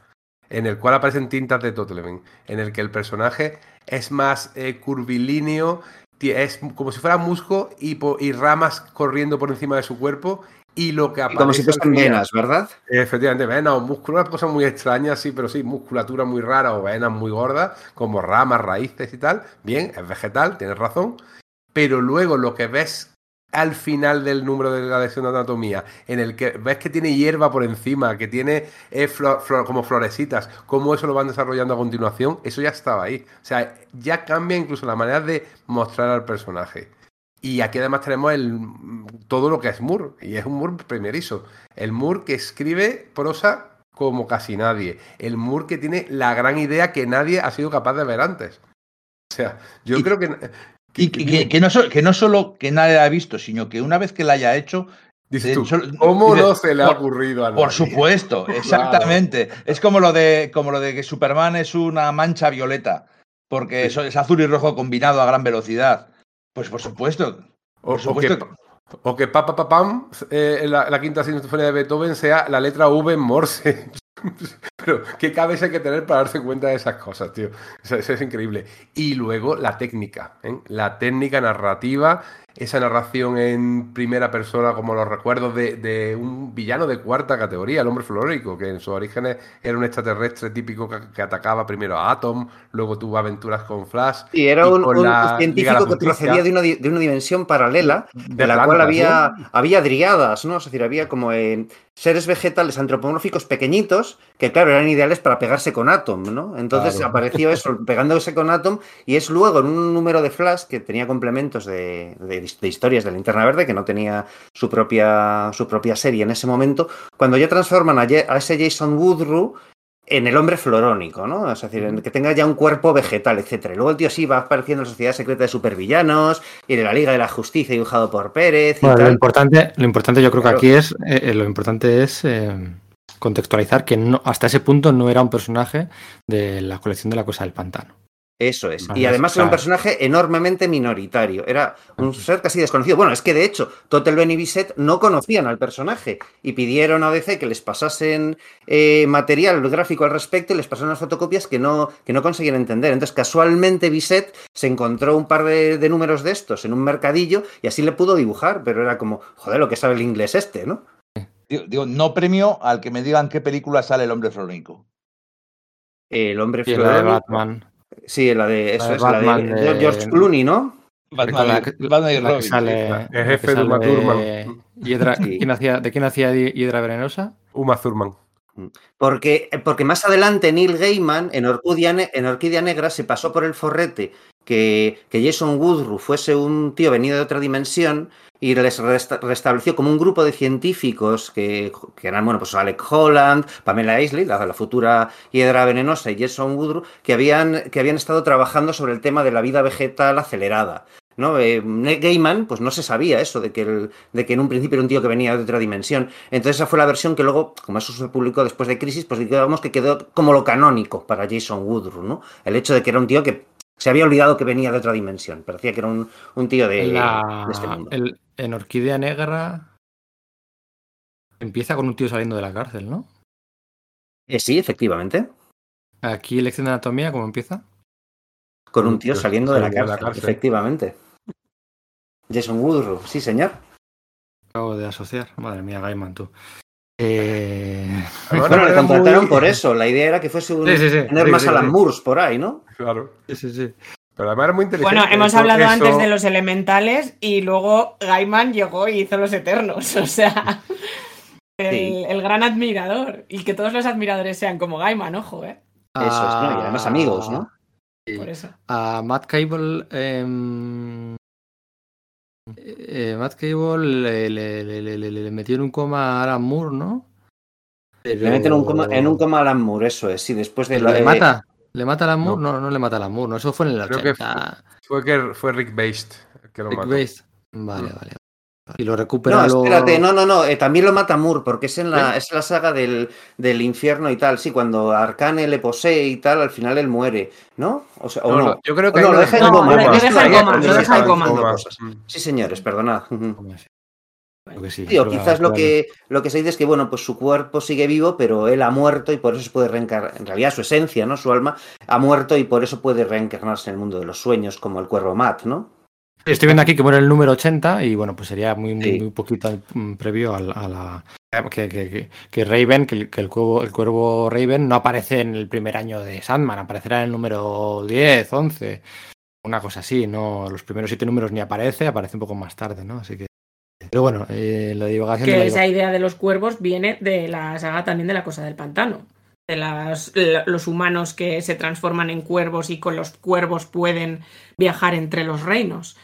en el cual aparecen tintas de Totelven, en el que el personaje es más eh, curvilíneo, es como si fuera musgo y, y ramas corriendo por encima de su cuerpo, y lo que aparece como si final- venas, ¿verdad? Efectivamente, venas o músculo, una cosa muy extraña, sí, pero sí, musculatura muy rara o venas muy gordas, como ramas, raíces y tal. Bien, es vegetal, tienes razón. Pero luego lo que ves al final del número de la lección de anatomía, en el que ves que tiene hierba por encima, que tiene eh, flor- flor- como florecitas, cómo eso lo van desarrollando a continuación, eso ya estaba ahí. O sea, ya cambia incluso la manera de mostrar al personaje. Y aquí además tenemos el, todo lo que es Moore, y es un Moore primerizo. El Moore que escribe prosa como casi nadie. El Moore que tiene la gran idea que nadie ha sido capaz de ver antes. O sea, yo Y- creo que... Y que, que- que no, que no solo que nadie la ha visto, sino que una vez que la haya hecho, Dices eh, tú, ¿cómo no se le ha ocurrido a nadie? Por supuesto, exactamente. Es como lo de como lo de que Superman es una mancha violeta, porque Sí. eso es azul y rojo combinado a gran velocidad. Pues por supuesto. O, Por o que, supuesto. o que pa, pa, pa, pam, eh, la, la quinta sinfonía de Beethoven sea la letra V en Morse. Pero qué cabeza hay que tener para darse cuenta de esas cosas, tío. Eso, es increíble. Y luego la técnica, ¿eh? la técnica narrativa, esa narración en primera persona, como los recuerdos de, de un villano de cuarta categoría, el hombre flórico, que en sus orígenes era un extraterrestre típico que, que atacaba primero a Atom, luego tuvo aventuras con Flash. Sí, era y un, un la científico que procedía de una, de una dimensión paralela, De de la cual había, ¿no? había driadas, ¿no? Es decir, había como seres vegetales antropomórficos pequeñitos que, claro, eran ideales para pegarse con Atom, ¿no? Entonces Claro. apareció eso, pegándose con Atom, y es luego en un número de Flash que tenía complementos de, de- de historias de Linterna Verde, que no tenía su propia, su propia serie en ese momento, cuando ya transforman a, ese Jason Woodrue en el hombre florónico, ¿no? Es decir, en que tenga ya un cuerpo vegetal, etcétera. Y luego el tío sí va apareciendo en la Sociedad Secreta de Supervillanos y de la Liga de la Justicia dibujado por Pérez y Bueno, lo importante, lo importante yo creo que aquí es, eh, eh, lo importante es eh, contextualizar que no, hasta ese punto no era un personaje de la colección de la cosa del pantano. Eso es. Vale, Y además era un claro. personaje enormemente minoritario. Era un ser casi desconocido. Bueno, es que de hecho, Totelben y Bisset no conocían al personaje y pidieron a DC que les pasasen eh, material gráfico al respecto y les pasaron las fotocopias que no, que no conseguían entender. Entonces, casualmente, Bisset se encontró un par de, de números de estos en un mercadillo y así le pudo dibujar, pero era como, joder, lo que sabe el inglés este, ¿no? Digo, digo, no premio al que me digan qué película sale el hombre flórico. El hombre Y la de florónico. Batman. Sí, la de, eso de es, la de, de- George Clooney, ¿no? Batman, la y- Batman Robin. sale- El jefe de Uma Thurman. Hiedra- Sí. ¿quién hacía- ¿De quién hacía Hi- Hiedra Venenosa? Uma Thurman. Porque, porque más adelante Neil Gaiman en Orquídea, en Orquídea Negra se pasó por el forrete que, que Jason Woodrue fuese un tío venido de otra dimensión y les resta- restableció como un grupo de científicos que, que eran, bueno, pues Alec Holland, Pamela Isley, la, la futura hiedra venenosa, y Jason Woodrue, que habían, que habían estado trabajando sobre el tema de la vida vegetal acelerada. ¿no? Eh, Gaiman, pues no se sabía eso, de que, de que en un principio era un tío que venía de otra dimensión. Entonces esa fue la versión que luego, como eso se publicó después de Crisis, pues digamos que quedó como lo canónico para Jason Woodrue, ¿no? El hecho de que era un tío que se había olvidado que venía de otra dimensión. Parecía que era un, un tío de, En, la- de este mundo. el- en Orquídea Negra empieza con un tío saliendo de la cárcel, ¿no? Eh, sí, efectivamente. Aquí Lección de Anatomía, ¿cómo empieza? Con un tío tío saliendo de la saliendo de la cárcel, efectivamente. Jason Woodrue, sí, señor. Acabo de asociar. Madre mía, Gaiman, tú. Eh, Bueno, le contrataron muy- por eso. La idea era que fuese un Sí, sí, sí. tener Sí, más sí, Alan sí. Moores por ahí, ¿no? Claro. sí, sí, sí. Pero además era muy inteligente. Bueno, hemos hablado eso- antes de los elementales y luego Gaiman llegó y hizo los eternos. O sea, el, Sí. el gran admirador. Y que todos los admiradores sean como Gaiman, ojo, ¿eh? Eso es, ¿no? Y además amigos, ¿no? Sí. Por eso. A Matt Cable. em, eh, Matt Cable le, le- le- le- le- le metió en un coma a Alan Moore, ¿no? Pero- Le meten un coma, en un coma a Alan Moore, eso es. Sí, después de ¿Pero la- ¿Le eh, mata? ¿Le mata a Alan Moore? No, no, le mata a Alan Moore, no, eso fue en el Creo que 80. Fue que fue Rick Based que lo Rick mató. Based. Vale, Mm. vale. Y lo recupera No, espérate, no, no, no, eh, también lo mata Moore, porque es en la, es la saga del, del infierno y tal. Sí, cuando Arcane le posee y tal, al final él muere, ¿no? O sea, o No, yo creo que no, lo deja en No, coma. lo deja en coma, lo deja en. Sí, señores, perdonad. Quizás lo que, lo que se dice es que, bueno, pues su cuerpo sigue vivo, pero él ha muerto y por eso se puede reencarnar. En realidad, su esencia, ¿no? Su alma ha muerto y por eso puede reencarnarse en el mundo de los sueños, como el cuervo Matt, ¿no? Estoy viendo aquí que muere el número 80 y bueno, pues sería muy, muy, Sí. muy poquito mm, previo a, la... Que, que- que- que Raven, que, el, que el cuervo, el cuervo Raven no aparece en el primer año de Sandman, aparecerá en el número 10, 11, una cosa así, no los primeros siete números ni aparece, aparece un poco más tarde, ¿no? Así que... Pero bueno, eh, la divagación... Que la esa idea de los cuervos viene de la saga también de la cosa del pantano. De las- la- los humanos que se transforman en cuervos y con los cuervos pueden viajar entre los reinos.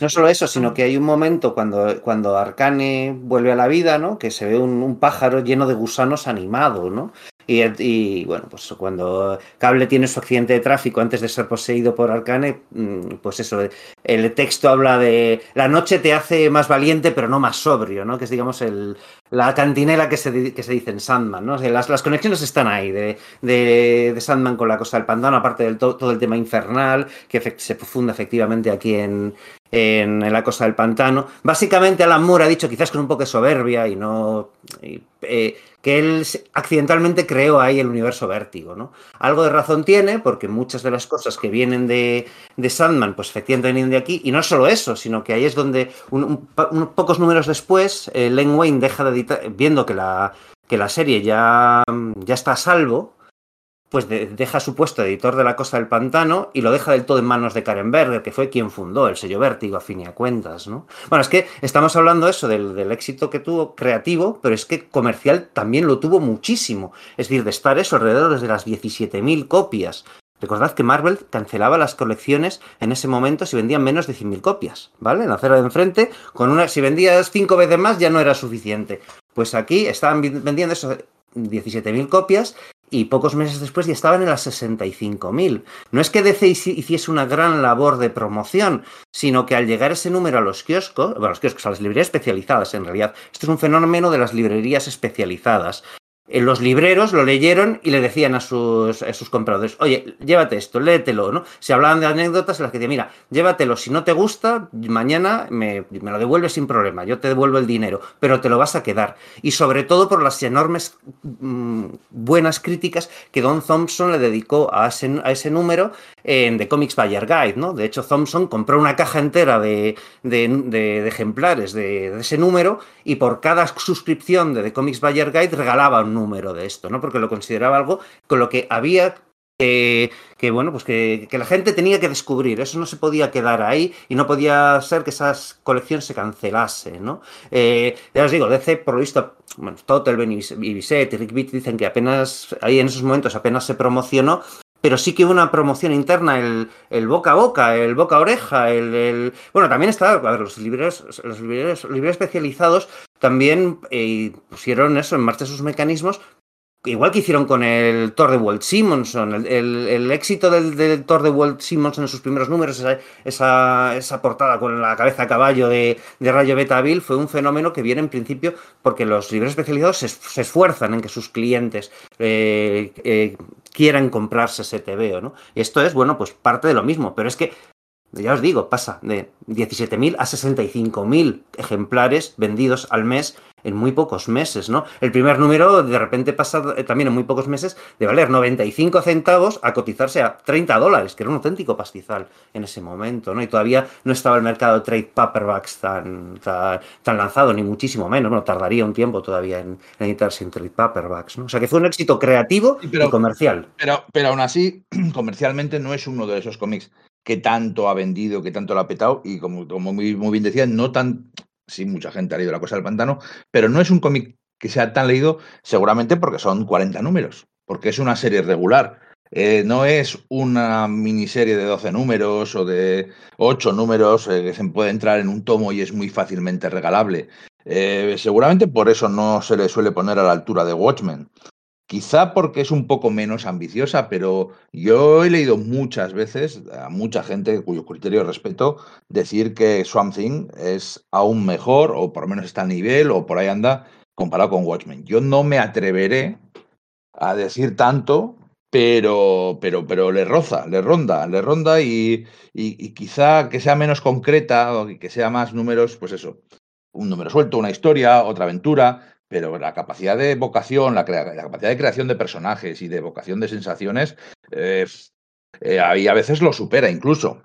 No solo eso, sino que hay un momento cuando, cuando Arcane vuelve a la vida, ¿no? Que se ve un, un pájaro lleno de gusanos animado, ¿no? Y, y, bueno, pues cuando Cable tiene su accidente de tráfico antes de ser poseído por Arcane, mm, pues eso, el texto habla de la noche te hace más valiente pero no más sobrio, ¿no? Que es digamos el, la cantinela que se, que se dice en Sandman, ¿no? O sea, las, las conexiones están ahí de, de, de Sandman con la cosa del pantano, aparte del to- todo el tema infernal que se funda efectivamente aquí en, en, la cosa del pantano. Básicamente Alan Moore ha dicho, quizás con un poco de soberbia y no... eh, que él accidentalmente creó ahí el universo vértigo, ¿no? Algo de razón tiene, porque muchas de las cosas que vienen de, de Sandman, pues efectivamente vienen de aquí, y no solo eso, sino que ahí es donde un- pocos números después, eh, Len Wayne deja de editar, viendo que la, que la serie ya, ya está a salvo, pues de- deja su puesto de editor de La Costa del Pantano y lo deja del todo en manos de Karen Berger, que fue quien fundó el sello Vértigo, a fin y a cuentas, ¿no? Bueno, es que estamos hablando eso del, del éxito que tuvo creativo, pero es que comercial también lo tuvo muchísimo. Es decir, de estar eso alrededor de las 17.000 copias. Recordad que Marvel cancelaba las colecciones en ese momento si vendían menos de 100.000 copias, ¿vale? En la acera de enfrente, con una, si vendías cinco veces más ya no era suficiente. Pues aquí estaban vendiendo eso, 17.000 copias y pocos meses después ya estaban en las 65.000. No es que DC hici- hiciese una gran labor de promoción, sino que al llegar ese número a los kioscos, bueno, los kioscos, a las librerías especializadas en realidad, esto es un fenómeno de las librerías especializadas. Eh, Los libreros lo leyeron y le decían a sus, compradores, oye, llévate esto, léetelo, ¿no? Se hablaban de anécdotas en las que decían, mira, llévatelo, si no te gusta, mañana me, lo devuelves sin problema, yo te devuelvo el dinero, pero te lo vas a quedar. Y sobre todo por las enormes mm, buenas críticas que Don Thompson le dedicó a ese, número en The Comics Buyer Guide, ¿no? De hecho, Thompson compró una caja entera de, de- ejemplares de ese número y por cada suscripción de The Comics Buyer Guide regalaba un número de esto, ¿no? Porque lo consideraba algo con lo que había que, bueno, pues que, la gente tenía que descubrir. Eso no se podía quedar ahí y no podía ser que esa colección se cancelase, ¿no? Eh, ya os digo, DC, por lo visto, bueno, Totelben y Bisset y Rick Beat dicen que apenas, ahí en esos momentos apenas se promocionó, pero sí que hubo una promoción interna, el, el boca a boca, el boca a oreja, el, bueno, también está, a ver, los libreros, los libreros especializados también eh, pusieron eso en marcha sus mecanismos igual que hicieron con el Thor de Walt Simonson, el, el- éxito del, del Thor de Walt Simonson en sus primeros números, esa, esa, esa portada con la cabeza a caballo de, de Rayo Beta Bill, fue un fenómeno que viene en principio porque los libros especializados se, es- se esfuerzan en que sus clientes eh, eh, quieran comprarse ese TVO, ¿no? Esto es, bueno, pues parte de lo mismo, pero es que ya os digo, pasa de 17.000 a 65.000 ejemplares vendidos al mes en muy pocos meses, ¿no? El primer número de repente pasa eh, también en muy pocos meses de valer 95 centavos a cotizarse a 30 dólares, que era un auténtico pastizal en ese momento, ¿no? Y todavía no estaba el mercado de trade paperbacks tan, tan, tan lanzado, ni muchísimo menos. Bueno, tardaría un tiempo todavía en, en editarse en trade paperbacks, ¿no? O sea que fue un éxito creativo pero- y comercial. Pero, pero aún así, comercialmente no es uno de esos cómics que tanto ha vendido, que tanto lo ha petado, y como, como muy, muy bien decía, no tan. Sí, mucha gente ha leído La Cosa del Pantano, pero no es un cómic que sea tan leído, seguramente porque son 40 números, porque es una serie regular. Eh, no es una miniserie de 12 números o de 8 números eh, que se puede entrar en un tomo y es muy fácilmente regalable. Eh, seguramente por eso no se le suele poner a la altura de Watchmen. Quizá porque es un poco menos ambiciosa, pero yo he leído muchas veces a mucha gente cuyo criterio respeto decir que Swamp Thing es aún mejor, o por lo menos está a nivel, o por ahí anda, comparado con Watchmen. Yo no me atreveré a decir tanto, pero, pero, pero le roza, le ronda, le ronda y, y- y quizá que sea menos concreta o que sea más números, pues eso, un número suelto, una historia, otra aventura, pero la capacidad de vocación, la, capacidad de creación de personajes y de vocación de sensaciones, eh, eh, ahí a veces lo supera incluso.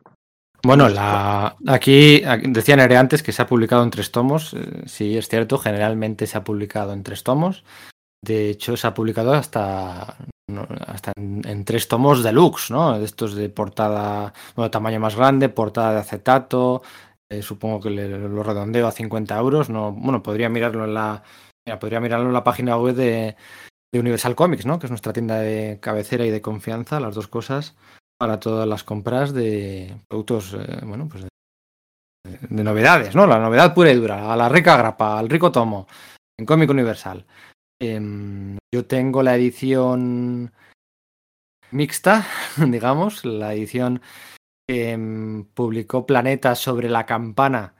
Bueno, la, aquí, aquí decía Nere antes que se ha publicado en tres tomos. eh, sí, es cierto, generalmente se ha publicado en tres tomos. De hecho, se ha publicado hasta, hasta en, tres tomos deluxe, ¿no? Estos de portada, bueno, tamaño más grande, portada de acetato. eh, supongo que lo redondeo a 50 euros. No, bueno, podría mirarlo en la, podría mirarlo en la página web de, Universal Comics, ¿no? Que es nuestra tienda de cabecera y de confianza, las dos cosas para todas las compras de productos, eh, bueno, pues de, de novedades, ¿no? La novedad pura y dura, a la rica grapa, al rico tomo, en Cómic Universal. Em, yo tengo la edición mixta, digamos, la edición que em, publicó Planeta sobre la campana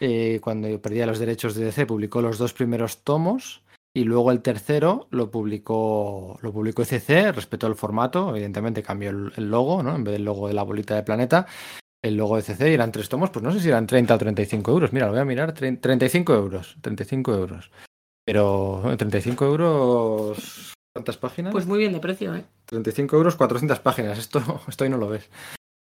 eh, cuando perdía los derechos de DC, publicó los dos primeros tomos y luego el tercero lo publicó lo publicó ECC, respetó el formato, evidentemente cambió el, el logo, ¿no? En vez del logo de la bolita de planeta, el logo de ECC y eran tres tomos, pues no sé si eran 30 o 35 euros. Mira, lo voy a mirar, tre- 35 euros, 35 euros. Pero eh, 35 euros, ¿cuántas páginas? Pues muy bien de precio, ¿eh? 35 euros, 400 páginas. Esto, esto ahí no lo ves.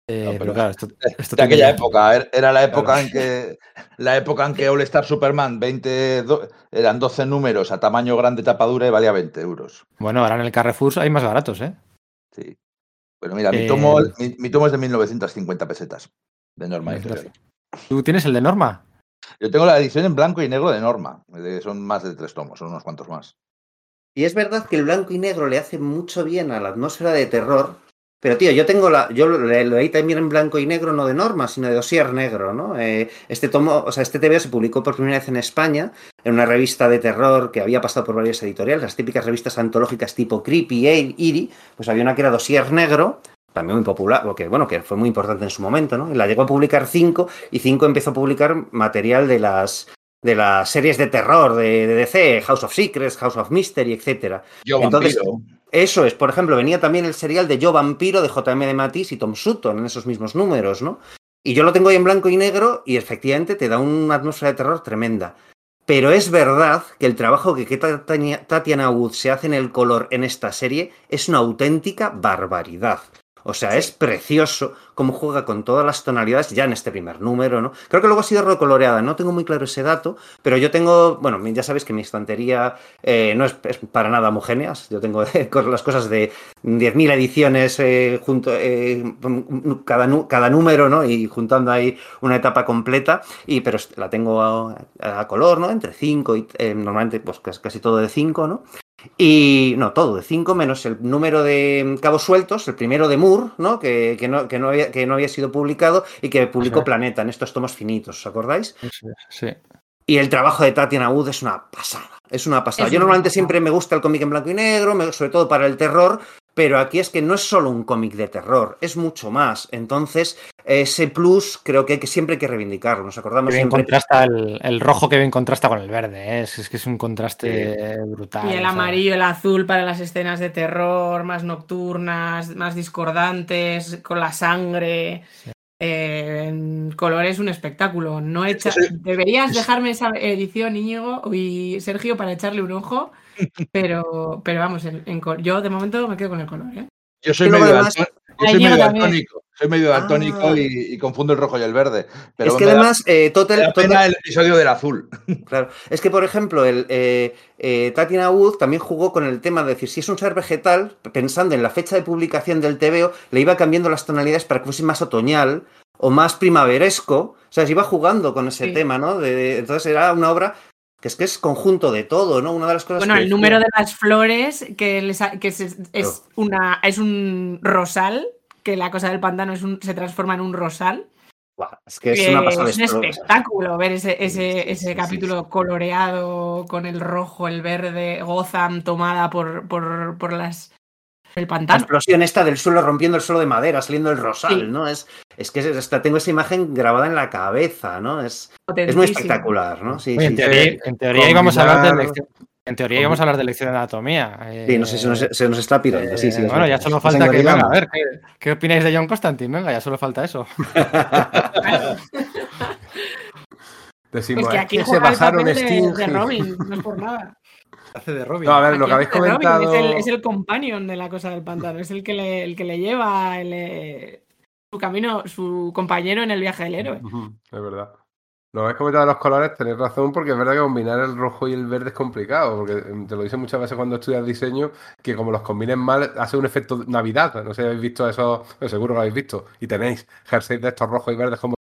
Eh, No, pero, pero- claro, esto, esto De aquella época, er- era la época en que la época en que All Star Superman 20 do- eran 12 números a tamaño grande tapadura y valía 20 euros. Bueno, ahora en el Carrefour hay más baratos, ¿eh? Sí. Bueno, mira, mi Eh, tomo, mi, mi tomo es de 1950 pesetas de Norma. ¿Tú tienes el de Norma? Yo tengo la edición en blanco y negro de Norma. son más de tres tomos, son unos cuantos más. Y es verdad que el blanco y negro le hace mucho bien a la atmósfera de terror. Pero, tío, yo tengo la. Yo lo, leí también en blanco y negro, no de norma, sino de dossier negro, ¿no? Eh, este tomo, o sea, este TVO se publicó por primera vez en España, en una revista de terror que había pasado por varias editoriales, las típicas revistas antológicas tipo Creepy, e Eerie, pues había una que era dossier negro, también muy popular, porque, bueno, que fue muy importante en su momento, ¿no? Y la llegó a publicar 5 y 5 empezó a publicar material de las de las series de terror de, de DC, House of Secrets, House of Mystery, etcétera. Yo, Entonces, vampiro. Eso es, por ejemplo, venía también el serial de Yo Vampiro de JM de Matisse y Tom Sutton en esos mismos números, ¿no? Y yo lo tengo ahí en blanco y negro y efectivamente te da una atmósfera de terror tremenda. Pero es verdad que el trabajo que Tatiana Wood se hace en el color en esta serie es una auténtica barbaridad. O sea, es precioso cómo juega con todas las tonalidades ya en este primer número, ¿no? Creo que luego ha sido recoloreada, no tengo muy claro ese dato, pero yo tengo, bueno, ya sabéis que mi estantería eh, no es, para nada homogénea, yo tengo con las cosas de 10.000 ediciones eh, junto, eh, cada, número, ¿no? Y juntando ahí una etapa completa, y, pero la tengo a, a color, ¿no? Entre 5 y eh, normalmente pues casi todo de 5, ¿no? Y no, todo de 5 menos el número de cabos sueltos, el primero de Moore, ¿no? Que, que no, que, no había, que no había sido publicado y que publicó. Planeta en estos tomos finitos, ¿os acordáis? Sí, sí. Y el trabajo de Tatiana Wood es una pasada. Es una pasada. Es Yo normalmente pasada. siempre me gusta el cómic en blanco y negro, me- sobre todo para el terror, pero aquí es que no es solo un cómic de terror, es mucho más. Entonces, ese plus creo que, hay que siempre hay que reivindicarlo. Nos acordamos Que bien siempre. contrasta el, el rojo que bien contrasta con el verde, ¿eh? es, es que es un contraste brutal. Y el amarillo, el azul para las escenas de terror, más nocturnas, más discordantes, con la sangre. Eh, en color es un espectáculo. No echa... Sí. Deberías dejarme esa edición, Íñigo y Sergio, para echarle un ojo. Pero, pero vamos, en- en col- yo de momento me quedo con el color. ¿eh? Yo soy medio, además- yo soy medio daltónico. Soy medio daltónico Ah. y, y confundo el rojo y el verde. Pero es que da- además, eh, me Total, da Total- pena el episodio del azul. Claro. Es que, por ejemplo, el, eh, eh, Tatiana Wood también jugó con el tema de decir, si es un ser vegetal, pensando en la fecha de publicación del TVO, le iba cambiando las tonalidades para que fuese más otoñal o más primaveresco. O sea, se iba jugando con ese Sí. tema, ¿no? De- de- entonces era una obra que es que es conjunto de todo, ¿no? Una de las cosas Bueno, que el número de las flores, que, les ha- que es, es una, es un rosal, que la cosa del pantano es un- se transforma en un rosal. Es que es que una pasada. es un espectáculo ver ese, ese, Sí, sí, ese sí, capítulo coloreado con el rojo, el verde, Gotham tomada por, por, por las el La explosión esta del suelo rompiendo el suelo de madera, saliendo el rosal, Sí. ¿no? Es, es que es- esta- tengo esa imagen grabada en la cabeza, ¿no? Es, es muy espectacular, ¿no? Sí, Oye, en sí, teoría, sí. en teoría íbamos a hablar de combinar- lección. En teoría íbamos a hablar de lección de anatomía. Sí, no sé, se nos, se nos está pirando. sí, sí, Eh, es bueno, ya verdad. solo falta que. engarilamos. Venga, a ver, ¿qué, qué opináis de John Constantine? Venga, ya solo falta eso. Decimos, Pues que es aquí que se bajaron de, Sting. de Robin, no es por nada. Hace de Robin. No, a ver, lo que habéis Robin, comentado. es, el, es el companion de la cosa del pantano, es el que le, el que le lleva el, eh, su camino, su compañero en el viaje del héroe. Es verdad. Lo habéis comentado de los colores, tenéis razón, porque es verdad que combinar el rojo y el verde es complicado, porque eh, te lo dicen muchas veces cuando estudias diseño, que como los combines mal, hace un efecto Navidad. No sé si habéis visto eso, bueno, seguro que lo habéis visto, y tenéis jerseys de estos rojos y verdes como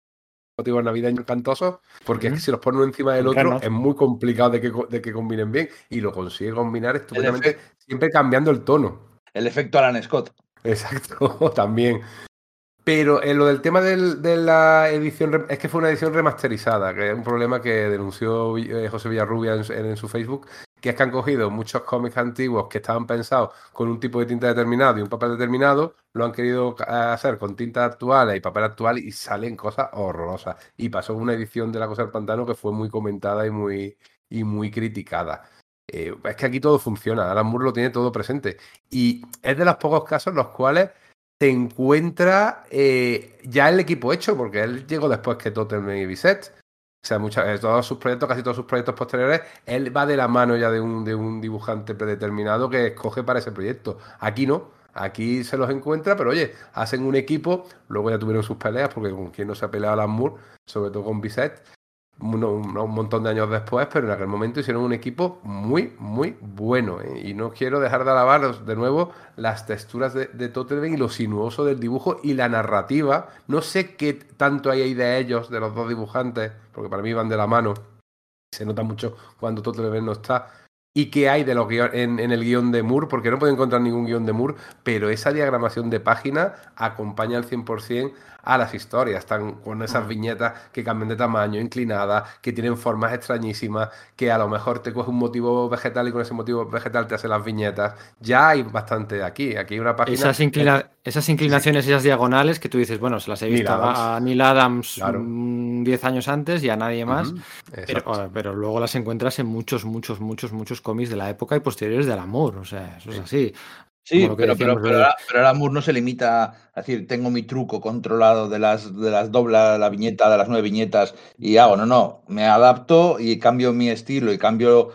motivos navideños cantosos, porque es que si los pones uno encima del otro Encarnos. es muy complicado de que, de que combinen bien, y lo consigue combinar estupendamente, siempre cambiando el tono. El efecto Alan Scott. Exacto, también. Pero en lo del tema del- de la edición, es que fue una edición remasterizada, que es un problema que denunció eh, José Villarrubia en, su- en- en su Facebook, que es que han cogido muchos cómics antiguos que estaban pensados con un tipo de tinta determinado y un papel determinado, lo han querido hacer con tinta actuales y papel actual y salen cosas horrorosas. Y pasó una edición de La Cosa del Pantano que fue muy comentada y muy, y muy criticada. Eh, es que aquí todo funciona, Alan Moore lo tiene todo presente. Y es de los pocos casos en los cuales te encuentra eh, ya el equipo hecho, porque él llegó después que Totem y Bisset. O sea, muchas, eh, todos sus proyectos, casi todos sus proyectos posteriores, él va de la mano ya de un, de un dibujante predeterminado que escoge para ese proyecto. Aquí no. Aquí se los encuentra, pero oye, hacen un equipo, luego ya tuvieron sus peleas, porque con quien no se ha peleado Alan Moore, sobre todo con Bisset, un, montón de años después, pero en aquel momento hicieron un equipo muy, muy bueno. ¿eh? Y no quiero dejar de alabar de nuevo las texturas de, de Totelben y lo sinuoso del dibujo y la narrativa. No sé qué tanto hay ahí de ellos, de los dos dibujantes, porque para mí van de la mano. Se nota mucho cuando Totelben no está. Y qué hay de los guio- en, en el guion de Moore, porque no puedo encontrar ningún guion de Moore, pero esa diagramación de página acompaña al 100% a las historias. Están con esas viñetas que cambian de tamaño, inclinadas, que tienen formas extrañísimas, que a lo mejor te coge un motivo vegetal y con ese motivo vegetal te hace las viñetas. Ya hay bastante aquí. Aquí hay una página. Esas, inclina- esas inclinaciones, esas diagonales que tú dices, bueno, se las he visto a a Neil Adams Claro. mm, 10 años antes y a nadie más. Pero, pero luego las encuentras en muchos, muchos, muchos, muchos cómics de la época y posteriores del amor. O sea, eso es así. Sí, pero, pero, pero, ahora, pero ahora Moore no se limita a decir, tengo mi truco controlado de las, de las dobla la viñeta, de las nueve viñetas y hago. No, no, me adapto y cambio mi estilo y cambio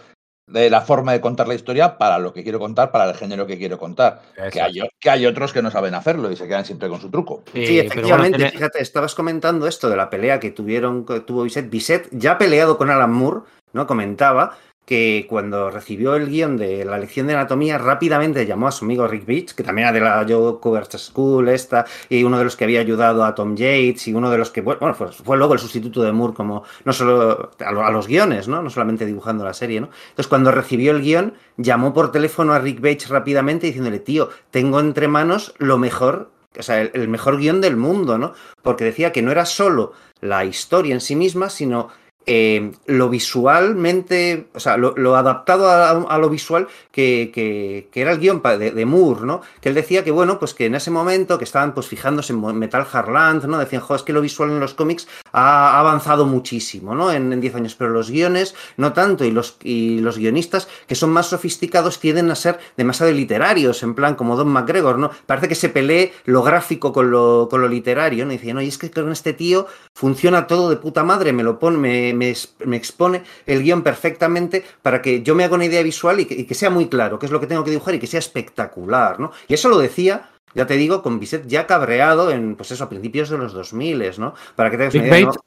de la forma de contar la historia para lo que quiero contar, para el género que quiero contar. Que hay, o- que hay otros que no saben hacerlo y se quedan siempre con su truco. Sí, Eh, bueno, efectivamente, tiene- fíjate, estabas comentando esto de la pelea que tuvieron, que tuvo Bisset. Bisset, ya peleado con Alan Moore, ¿no? Comentaba que cuando recibió el guion de la lección de anatomía, rápidamente llamó a su amigo Rick Beach, que también era de la Joe Covert School esta, y uno de los que había ayudado a Tom Yates, y uno de los que, bueno, fue, fue luego el sustituto de Moore como, no solo a, lo- a los guiones, ¿no? No solamente dibujando la serie, ¿no? Entonces, cuando recibió el guion, llamó por teléfono a Rick Bates rápidamente diciéndole, tío, tengo entre manos lo mejor o sea, el, el mejor guion del mundo, ¿no? Porque decía que no era solo la historia en sí misma, sino eh, lo visualmente, o sea, lo, adaptado a, lo visual que, era el guion de, Moore, ¿no? Que él decía que, bueno, pues que en ese momento que estaban pues fijándose en Metal Harland, ¿no? Decían, jo, es que lo visual en los cómics ha, avanzado muchísimo, ¿no? En, en 10 años, pero los guiones no tanto, y los, y los guionistas que son más sofisticados tienden a ser demasiado literarios, en plan como Don McGregor, ¿no? Parece que se pelee lo gráfico con lo, con lo literario, ¿no? Y decían, no, y es que con este tío funciona todo de puta madre, me lo pone, me, me, expone el guion perfectamente para que yo me haga una idea visual y que, y que sea muy claro qué es lo que tengo que dibujar y que sea espectacular, ¿no? Y eso lo decía, ya te digo, con Bisset ya cabreado en, pues eso, a principios de los 2000, ¿no? Para que te hagas Rick una idea, ¿no? Bates,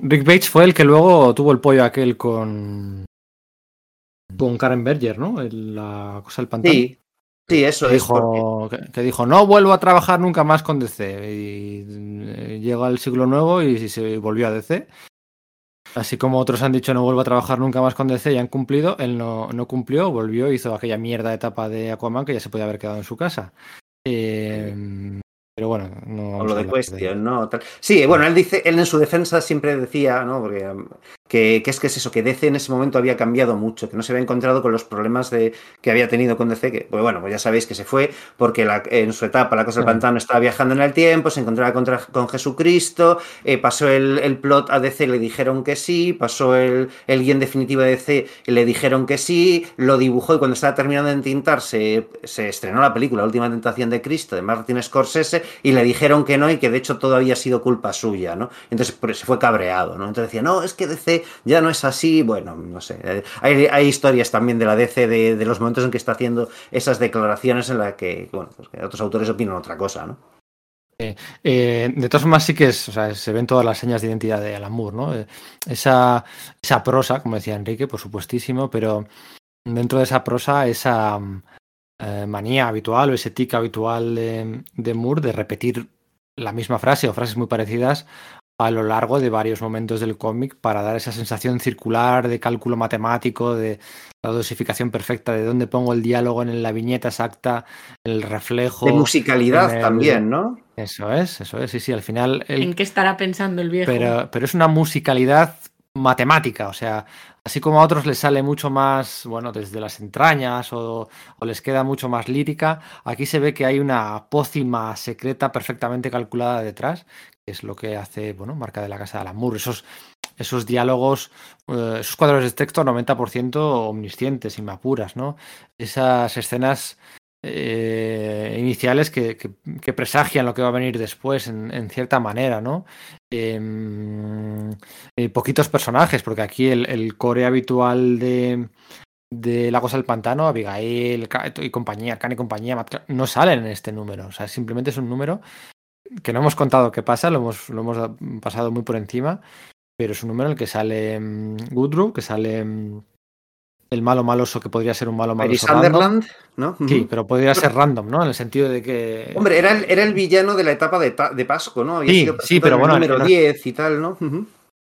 Rick Bates fue el que luego tuvo el pollo aquel con con Karen Berger, ¿no? El- la cosa del pantano. Sí, sí, eso que es dijo, que, que dijo, no vuelvo a trabajar nunca más con DC. Y eh, llega el siglo nuevo y se volvió a DC. Así como otros han dicho no vuelvo a trabajar nunca más con DC y han cumplido, él no, no cumplió, volvió, hizo aquella mierda etapa de Aquaman que ya se podía haber quedado en su casa. Eh, pero bueno, no Hablo de cuestión, ¿no? Tal. Sí, bueno, él dice, él en su defensa siempre decía, ¿no? Porque um, que, que es que es eso, que DC en ese momento había cambiado mucho, que no se había encontrado con los problemas de, que había tenido con DC, que, pues bueno, pues ya sabéis que se fue, porque la- en su etapa la cosa del pantano estaba viajando en el tiempo, se encontraba contra- con Jesucristo, eh, pasó el, el plot a DC, le dijeron que sí, pasó el, el guion definitivo de DC, le dijeron que sí, lo dibujó y cuando estaba terminando de entintar se, se estrenó la película La última tentación de Cristo de Martin Scorsese y le dijeron que no y que de hecho todo había sido culpa suya, ¿no? Entonces se fue cabreado, ¿no? Entonces decía, no, es que DC ya no es así, bueno, no sé. eh, Hay, hay historias también de la DC de, de los momentos en que está haciendo esas declaraciones en las que, bueno, pues otros autores opinan otra cosa, ¿no? Eh, de todas formas, sí que es, o sea, se ven todas las señas de identidad de Alan ¿no? Eh, Esa, esa prosa, como decía Enrique, por supuestísimo, pero dentro de esa prosa, esa eh, manía habitual o ese tic habitual de, de Moore de repetir la misma frase o frases muy parecidas a lo largo de varios momentos del cómic para dar esa sensación circular de cálculo matemático, de la dosificación perfecta, de dónde pongo el diálogo en la viñeta exacta, el reflejo. De musicalidad el- también, ¿no? Eso es, eso es, sí, sí, al final el- ¿En qué estará pensando el viejo? pero, pero es una musicalidad matemática, o sea, así como a otros les sale mucho más, bueno, desde las entrañas o, o les queda mucho más lírica, aquí se ve que hay una pócima secreta perfectamente calculada detrás, que es lo que hace, bueno, Marca de la Casa de Alan Moore, esos, esos diálogos, eh, esos cuadros de texto 90% omniscientes y me apuras, ¿no? Esas escenas eh, iniciales que, presagian lo que va a venir después en, cierta manera, ¿no? Em, eh, poquitos personajes, porque aquí el, core habitual de, de La Cosa del Pantano, Abigail y compañía, Khan y compañía, no salen en este número. O sea, simplemente es un número que no hemos contado qué pasa, lo hemos, pasado muy por encima, pero es un número en el que sale mm, Woodrow, que sale mm, el malo maloso que podría ser un malo maloso. Sunderland, ¿no? Sí, pero podría ser random, ¿no? En el sentido de que. Hombre, era el, era el villano de la etapa de, de Pasco, ¿no? Había Sí, sido sí, pero el bueno, número no- 10 y tal, ¿no?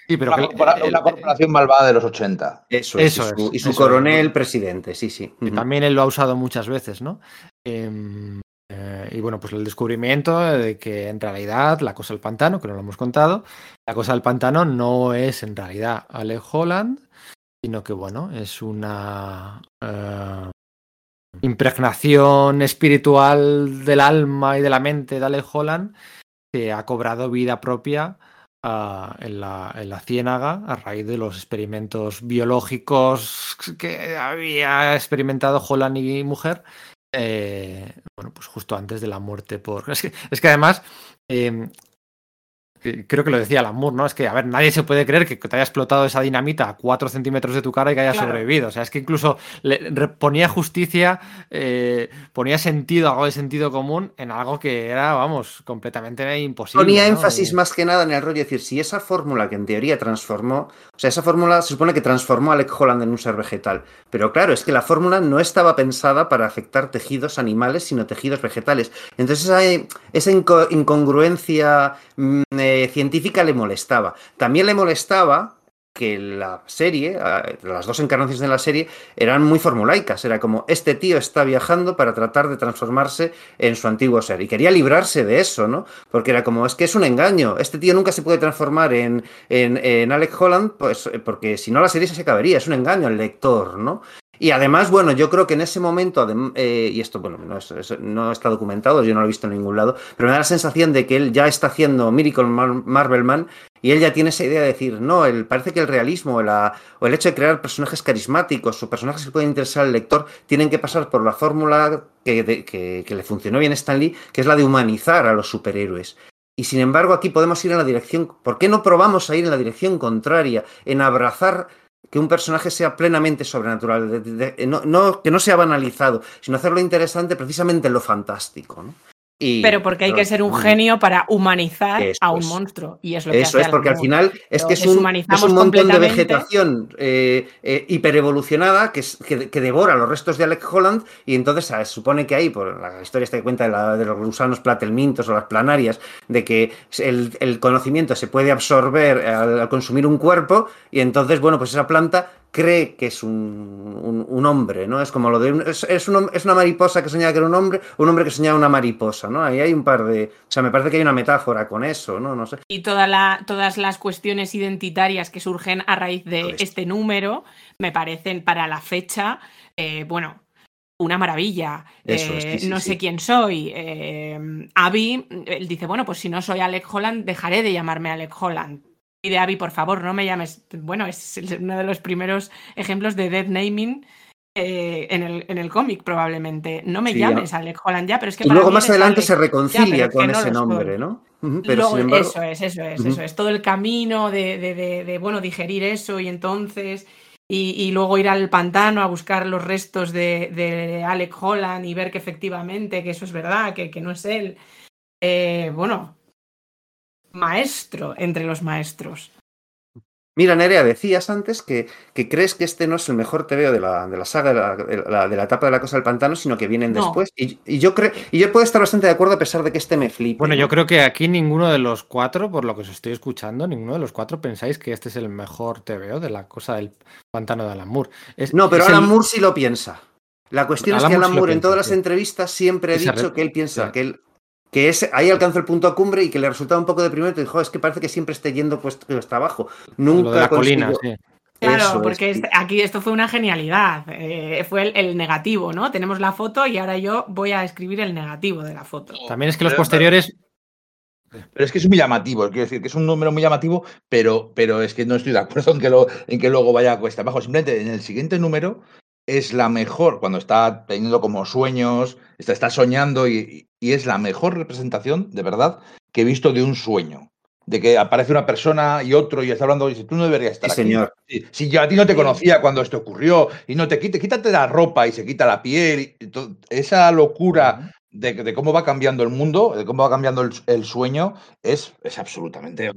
Sí, pero una, que- corpora- el- una el- corporación malvada de los 80. Eso, Eso es. Y su, es, y su eso coronel es. presidente, sí, sí. que Ujú. también él lo ha usado muchas veces, ¿no? Em, eh, y bueno, pues el descubrimiento de que en realidad la cosa del pantano, que no lo hemos contado, la cosa del pantano no es en realidad Alec Holland, sino que bueno, es una eh, impregnación espiritual del alma y de la mente de Alec Holland que ha cobrado vida propia ah, en, la, en la ciénaga a raíz de los experimentos biológicos que había experimentado Holland y mujer. eh, bueno, pues justo antes de la muerte por. Es que, además. eh, Creo que lo decía Lamour, ¿no? Es que, a ver, nadie se puede creer que te haya explotado esa dinamita a 4 centímetros de tu cara y que haya Claro. sobrevivido. O sea, es que incluso le ponía justicia, eh, ponía sentido, algo de sentido común en algo que era, vamos, completamente imposible. Ponía ¿no? énfasis Y- más que nada en el rollo, es decir, si esa fórmula que en teoría transformó, o sea, esa fórmula se supone que transformó a Alec Holland en un ser vegetal, pero claro, es que la fórmula no estaba pensada para afectar tejidos animales, sino tejidos vegetales. Entonces esa, esa inco- incongruencia mm, eh, científica le molestaba. También le molestaba que la serie, eh, las dos encarnaciones de la serie, eran muy formulaicas. Era como, este tío está viajando para tratar de transformarse en su antiguo ser. Y quería librarse de eso, ¿no? Porque era como, es que es un engaño. Este tío nunca se puede transformar en, en, en Alec Holland, pues porque si no la serie se acabaría. Es un engaño al lector, ¿no? Y además, bueno, yo creo que en ese momento, eh, y esto, bueno, no, es- no está documentado, yo no lo he visto en ningún lado, pero me da la sensación de que él ya está haciendo Miracle Mar- Marvelman y él ya tiene esa idea de decir, no, el, parece que el realismo o el hecho de crear personajes carismáticos o personajes que pueden interesar al lector tienen que pasar por la fórmula que, de- que- que le funcionó bien a Stan Lee, que es la de humanizar a los superhéroes. Y sin embargo, aquí podemos ir en la dirección. ¿Por qué no probamos a ir en la dirección contraria? En abrazar que un personaje sea plenamente sobrenatural, de- de- no, no- que no sea banalizado, sino hacerlo interesante precisamente en lo fantástico. ¿no? Y- Pero porque hay que ser un Mm. genio para humanizar a un monstruo. Y es lo que Eso hace es, porque al final es que es un, es un montón de vegetación eh, eh, hiperevolucionada que, es- que, que devora los restos de Alec Holland y entonces se supone que ahí, por la historia esta que cuenta de, la- de los gusanos platelmintos o las planarias, de que el, el conocimiento se puede absorber al, al consumir un cuerpo y entonces, bueno, pues esa planta cree que es un, un- un hombre, ¿no? Es como lo de un- es, es una mariposa que soñaba que era un hombre, un hombre que soñaba una mariposa, ¿no? Ahí hay un par de, o sea, me parece que hay una metáfora con eso, ¿no? No sé. y toda la- todas las cuestiones identitarias que surgen a raíz de este número me parecen para la fecha, eh, bueno, una maravilla. Eso es, Eh, sí, sí, no sí. sé quién soy. Eh, Abby, él dice, bueno, pues si no soy Alec Holland, dejaré de llamarme Alec Holland. Y de Abby, por favor, no me llames. Bueno, es uno de los primeros ejemplos de dead naming eh, en el, en el cómic, probablemente. No me Sí, llame Alec Holland ya, pero es que Y para luego mí más adelante Alec. se reconcilia con no ese nombre, ¿no? Pero Luego, sin embargo, eso es, eso es, eso es. Todo el camino de, de- de- de, bueno, digerir eso y entonces. Y, y luego ir al pantano a buscar los restos de, de Alec Holland y ver que efectivamente que eso es verdad, que, que no es él. Eh, bueno, maestro entre los maestros. Mira, Nerea, decías antes que, que crees que este no es el mejor TVO de la, de la saga de la, de la- de la etapa de la cosa del pantano, sino que vienen No. después. Y, y yo creo, y yo puedo estar bastante de acuerdo a pesar de que este me flipe. Bueno, ¿no? yo creo que aquí ninguno de los cuatro, por lo que os estoy escuchando, ninguno de los cuatro pensáis que este es el mejor TVO de la cosa del pantano de Alan Moore. Es- No, pero es Alan el- Moore sí lo piensa. La cuestión Alan es que Alan Moore en piensa, todas las entrevistas siempre ha dicho que él piensa sí. que él que ese, ahí alcanzó el punto cumbre y que le resultaba un poco deprimente. Dijo, es que parece que siempre esté yendo pues hasta abajo. Nunca lo de la colina, sí. Claro, Eso es, porque este- aquí esto fue una genialidad. eh, fue el, el negativo, ¿no? Tenemos la foto y ahora yo voy a escribir el negativo de la foto. También es que los posteriores. Pero es que es muy llamativo, quiero decir que es un número muy llamativo, pero, pero es que no estoy de acuerdo en que, lo, en que luego vaya a cuesta abajo. Simplemente en el siguiente número es la mejor, cuando está teniendo como sueños, está, está soñando y, y es la mejor representación, de verdad, que he visto de un sueño. de que aparece una persona y otro y está hablando y dice, tú no deberías estar Sí, aquí. señor. Si, si yo a ti no te conocía cuando esto ocurrió y no te quite, quítate la ropa y se quita la piel. y esa locura de, de cómo va cambiando el mundo, de cómo va cambiando el, el sueño, es, es absolutamente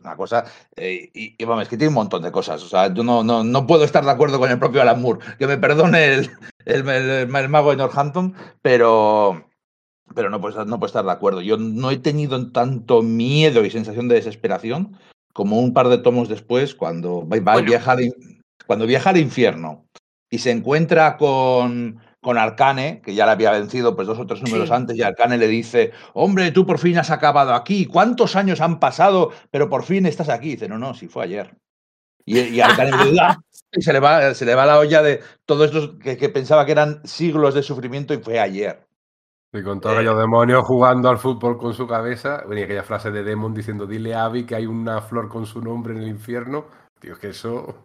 una cosa. eh, y, y vamos, es que tiene un montón de cosas. O sea, yo no, no, no puedo estar de acuerdo con el propio Alan Moore. Que me perdone el, el, mago de Northampton, pero. Pero no puedo, estar, no puedo estar de acuerdo. Yo no he tenido tanto miedo y sensación de desesperación como un par de tomos después, cuando va, va- Bueno. viaja, al, in- cuando viaja al infierno y se encuentra con, con Arcane, que ya le había vencido pues, dos o tres números Sí. antes, y Arcane le dice, hombre, tú por fin has acabado aquí, ¿cuántos años han pasado, pero por fin estás aquí? dice, no, no, sí fue ayer. Y, y Arcane le dice, y se le, va, se le va la olla de todos estos que, que pensaba que eran siglos de sufrimiento y fue ayer. Y con todos Eh. aquellos demonios jugando al fútbol con su cabeza. Venía aquella frase de Demon diciendo: Dile a Abby que hay una flor con su nombre en el infierno. Tío, es que eso.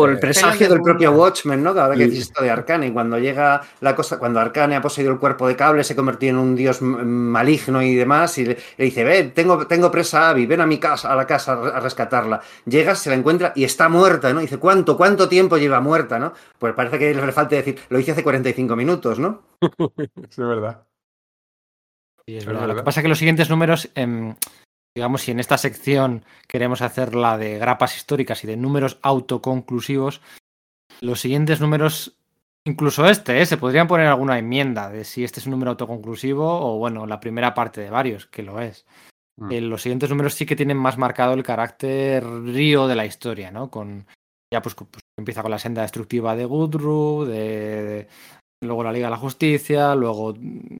Por el Eh, presagio del propio. Watchmen, ¿no? Cada vez que Sí. dices esto de Arcane, cuando llega la cosa, cuando Arcane ha poseído el cuerpo de cable, se convirtió en un dios maligno y demás, y le, le dice, ven, tengo, tengo presa a Abby, ven a mi casa, a la casa a re- a rescatarla. Llega, se la encuentra y está muerta, ¿no? Dice, ¿cuánto, cuánto tiempo lleva muerta, no? Pues parece que le falta decir, lo hice hace 45 minutos, ¿no? es verdad. Sí, es verdad. Lo que pasa es que los siguientes números, em, digamos, si en esta sección queremos hacer la de grapas históricas y de números autoconclusivos, los siguientes números, incluso este, ¿eh? se podrían poner alguna enmienda de si este es un número autoconclusivo o, bueno, la primera parte de varios, que lo es. Mm. Eh, los siguientes números sí que tienen más marcado el carácter río de la historia, ¿no? Con ya pues, pues, empieza con la senda destructiva de Gudru, de, de- luego la Liga de la Justicia, luego mm,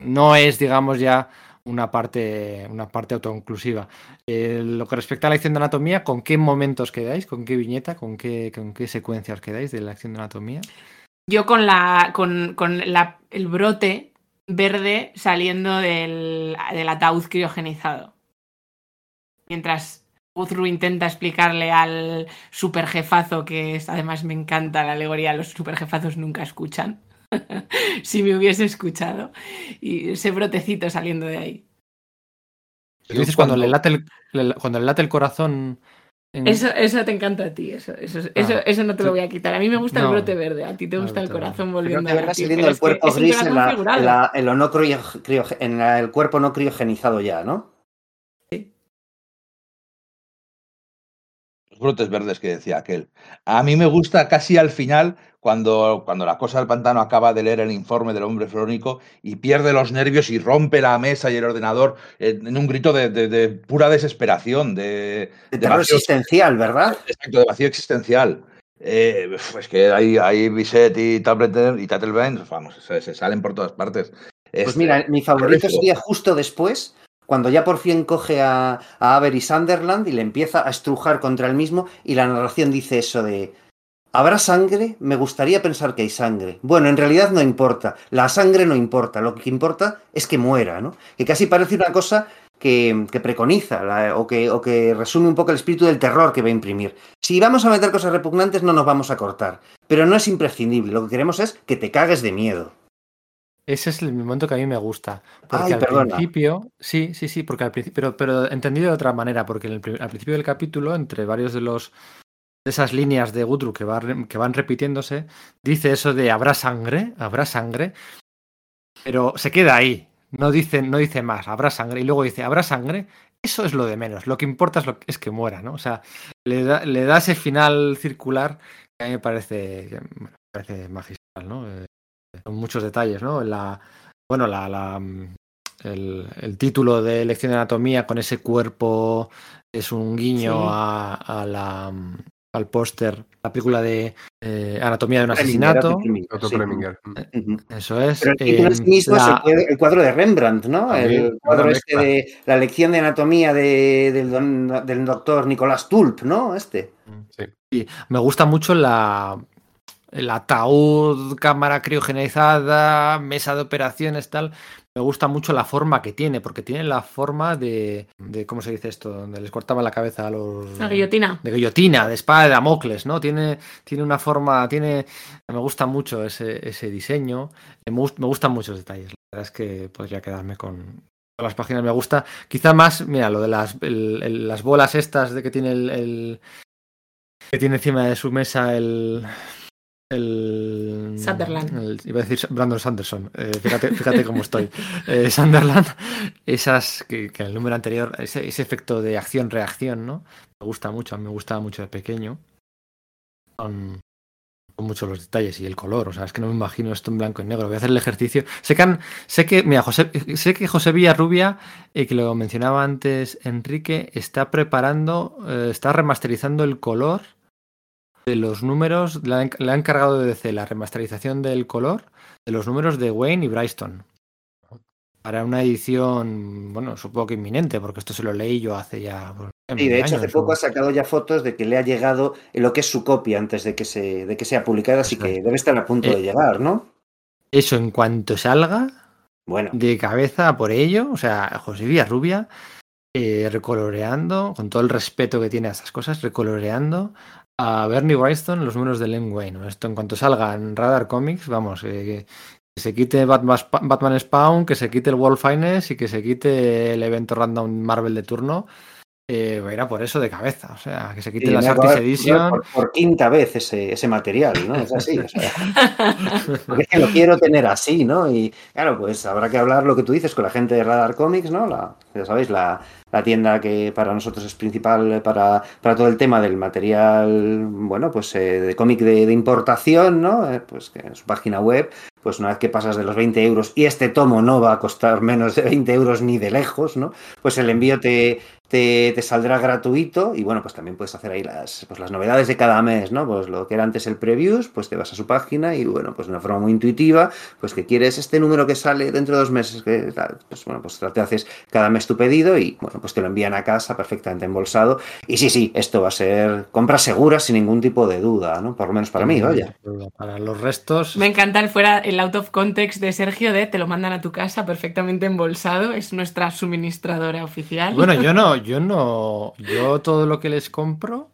no es, digamos, ya una parte, una parte autoconclusiva. Eh, lo que respecta a la lección de anatomía, ¿con qué momentos quedáis? ¿Con qué viñeta? ¿Con qué, con qué secuencia os quedáis de la lección de anatomía? Yo con la con, con la- el brote verde saliendo del, del ataúd criogenizado. Mientras Uzru intenta explicarle al superjefazo, que es, además me encanta la alegoría, los superjefazos nunca escuchan. si me hubiese escuchado. Y ese brotecito saliendo de ahí. Tú dices cuando, le late el, le- cuando le late el corazón. en- Eso, eso te encanta a ti, eso, eso, eso, Ah, eso no te lo sí. voy a quitar. A mí me gusta No. el brote verde, a ti te No, gusta el corazón volviendo de a verdad latir, saliendo el cuerpo gris en, la, figurado. en la- en lo no crio- crio- en la- el cuerpo no criogenizado ya, ¿no? Los brotes verdes que decía aquel. A mí me gusta casi al final, cuando, cuando la cosa del pantano acaba de leer el informe del hombre flónico y pierde los nervios y rompe la mesa y el ordenador en, un grito de, de- de pura desesperación, de, De de terror vacío, existencial, ¿verdad? exacto, de vacío existencial. Eh, uf, es que ahí, ahí Bisset y Tableter y Tattelbaum, vamos, se, se salen por todas partes. Pues Es- mira, mi favorito sería justo después, cuando ya por fin coge a, a Avery Sunderland y le empieza a estrujar contra el mismo y la narración dice eso de ¿Habrá sangre? Me gustaría pensar que hay sangre. Bueno, en realidad no importa. La sangre no importa. Lo que importa es que muera, ¿no? Que casi parece una cosa que, que preconiza la- o, que, o que resume un poco el espíritu del terror que va a imprimir. Si vamos a meter cosas repugnantes, no nos vamos a cortar. Pero no es imprescindible. Lo que queremos es que te cagues de miedo. Ese es el momento que a mí me gusta. Porque Ay, al perdona. principio, sí, sí, sí, porque al principio, pero, pero entendido de otra manera, porque en el pri- al principio del capítulo, entre varios de los de esas líneas de Gudru que, va que van repitiéndose, dice eso de habrá sangre, habrá sangre, pero se queda ahí. No dice, no dice más, habrá sangre, y luego dice, habrá sangre, eso es lo de menos. Lo que importa es, lo que- es que muera, ¿no? O sea, le da, le da ese final circular que a mí me parece, me parece magistral, ¿no? Eh, con muchos detalles, ¿no? La, bueno, la, la, mm, el, el título de lección de anatomía con ese cuerpo es un guiño Sí. a, a la, mm, al póster, la película de eh, Anatomía de un asesinato. Preminger, Otro sí. Eso es. Pero el título en Eh, sí mismo es el cuadro, el cuadro de Rembrandt, ¿no? También, el cuadro este mezcla. de la lección de anatomía de- del, don- del doctor Nicolás Tulp, ¿no? Este. Sí. Me gusta mucho la, el ataúd, cámara criogenizada, mesa de operaciones, tal. Me gusta mucho la forma que tiene, porque tiene la forma de, de ¿cómo se dice esto? Donde les cortaban la cabeza a los... La guillotina. De guillotina, de espada de Damocles, ¿no? Tiene, tiene una forma, tiene... Me gusta mucho ese, ese diseño, me, gust- me gustan muchos detalles. La verdad es que podría quedarme con, las páginas me gusta. Quizá más, mira, lo de las, el- el- las bolas estas de que tiene el, el- que tiene encima de su mesa el el Sunderland. el- iba a decir Brandon Sanderson. eh, fíjate, fíjate cómo estoy. Eh, Sunderland, esas que, que el número anterior, ese, ese efecto de acción-reacción, ¿no? Me gusta mucho, a mí me gustaba mucho de pequeño. Son, son muchos los detalles y el color, o sea, es que no me imagino esto en blanco y negro. Voy a hacer el ejercicio. Sé que, han- sé que mira, José, sé que José Villarrubia, eh, que lo mencionaba antes Enrique, está preparando, está remasterizando el color de los números, le ha, enc- le ha encargado de DC la remasterización del color de los números de Wayne y Bryston. Para una edición, bueno, supongo que inminente, porque esto se lo leí yo hace ya. Y de hecho, hace poco o- ha sacado ya fotos de que le ha llegado lo que es su copia antes de que, se, de que sea publicada, así que debe estar a punto Eh, de llegar, ¿no? Eso en cuanto salga, Bueno, de cabeza por ello, o sea, José Villarrubia eh, recoloreando, con todo el respeto que tiene a estas cosas, recoloreando a Bernie Wrightson los números de Len Wayne. Esto en cuanto salga en Radar Comics, vamos, eh, que, se quite Batman, Batman Spawn, que se quite el World Finest y que se quite el evento random Marvel de turno. Eh, va a ir a por eso de cabeza, o sea, que se quite y las Artis Edition. por, por quinta vez ese, ese material, ¿no? Es así, o sea, porque es que lo quiero tener así, ¿no? Y claro, pues habrá que hablar lo que tú dices con la gente de Radar Comics, ¿no? La, ya sabéis, la, la tienda que para nosotros es principal para, para todo el tema del material, bueno, pues eh, de cómic de, de importación, ¿no? Eh, pues que en su página web, pues una vez que pasas de los 20 euros y este tomo no va a costar menos de 20 euros ni de lejos, ¿no? Pues el envío te, te, te saldrá gratuito y bueno, pues también puedes hacer ahí las, pues las novedades de cada mes, ¿no? Pues lo que era antes el previews, pues te vas a su página y bueno, pues de una forma muy intuitiva, pues que quieres este número que sale dentro de dos meses, que pues bueno, pues te haces cada mes tu pedido y bueno, pues te lo envían a casa perfectamente embolsado. Y sí, sí, esto va a ser compra segura sin ningún tipo de duda, ¿no? Por lo menos para mí, vaya. Para los restos. Me encanta el fuera, el out of context de Sergio de te lo mandan a tu casa perfectamente embolsado. Es nuestra suministradora oficial. Bueno, yo no, yo no, yo todo lo que les compro,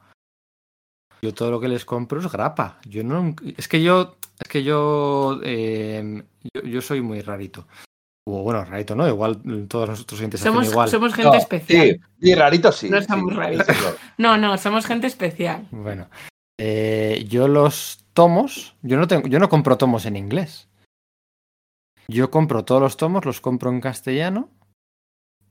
yo todo lo que les compro es grapa. Yo no, es que yo, es que yo, eh, yo, yo soy muy rarito. O bueno, rarito, ¿no? Igual todos nosotros somos, igual. somos gente No, especial. Sí, y rarito sí. No sí, somos raritos. claro. No, no, somos gente especial. Bueno, eh, yo los tomos, yo no tengo, yo no compro tomos en inglés. Yo compro todos los tomos, los compro en castellano.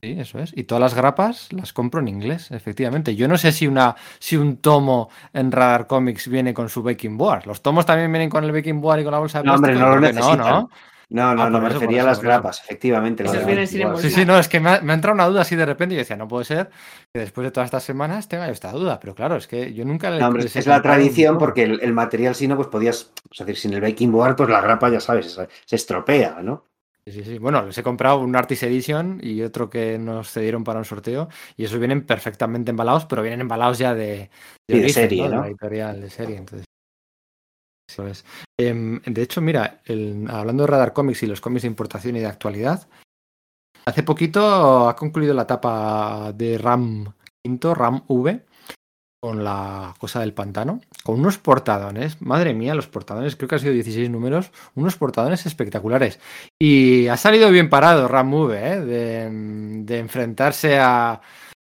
Sí, eso es. Y todas las grapas las compro en inglés, efectivamente. Yo no sé si una, si un tomo en Radar Comics viene con su baking board. Los tomos también vienen con el baking board y con la bolsa de No, hombre, plástico. no lo no, ¿no? No, no, Ah, no, me refería a las grapas, efectivamente. las. Sí, sí, no, es que me ha, me ha entrado una duda así de repente y yo decía, no puede ser que después de todas estas semanas tenga yo esta duda. Pero claro, es que yo nunca le No, hombre, es la tradición porque el, el material, si no, pues podías, es decir, sin el baking board, pues la grapa, ya sabes, se, se estropea, ¿no? Sí, sí, sí. Bueno, les he comprado un Artis Edition y otro que nos cedieron para un sorteo. Y esos vienen perfectamente embalados, pero vienen embalados ya de, de origen, serie, De ¿no? la editorial, de serie. Entonces, eso es. Em, de hecho, mira, el- hablando de Radar Comics y los cómics de importación y de actualidad, hace poquito ha concluido la etapa de RAM quinto, RAM V, con la cosa del pantano, con unos portadones, madre mía, los portadones, creo que han sido 16 números, unos portadones espectaculares. Y ha salido bien parado Ram V, ¿eh? de, de enfrentarse a,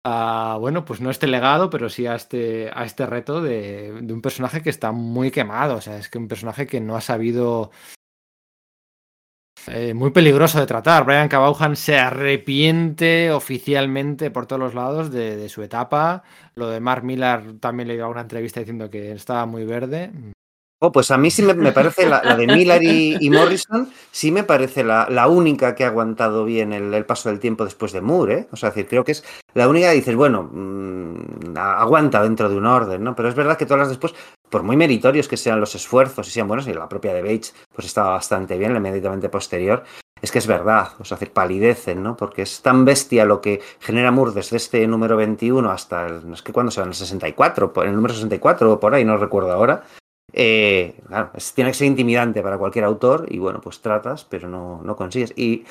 a, bueno, pues no este legado, pero sí a este, a este reto de, de un personaje que está muy quemado. O sea, es que un personaje que no ha sabido. Eh, muy peligroso de tratar. Brian Cabauhan se arrepiente oficialmente por todos los lados de, su etapa. Lo de Mark Millar también le dio una entrevista diciendo que estaba muy verde. Oh, pues a mí sí me, parece la, de Miller y, Morrison, sí me parece la, la única que ha aguantado bien el, paso del tiempo después de Moore, ¿eh? O sea, decir, creo que es la única que dices, bueno, mm, aguanta dentro de un orden, ¿no? Pero es verdad que todas las después, por muy meritorios que sean los esfuerzos y sean buenos, y la propia de Bates, pues estaba bastante bien, la inmediatamente posterior, es que es verdad, o sea, palidecen, ¿no? Porque es tan bestia lo que genera Moore desde este número 21 hasta el, no es que cuando se va en el 64, por- en el número 64 o por ahí, no recuerdo ahora, eh, claro, tiene que ser intimidante para cualquier autor y bueno, pues tratas, pero no, no consigues. Y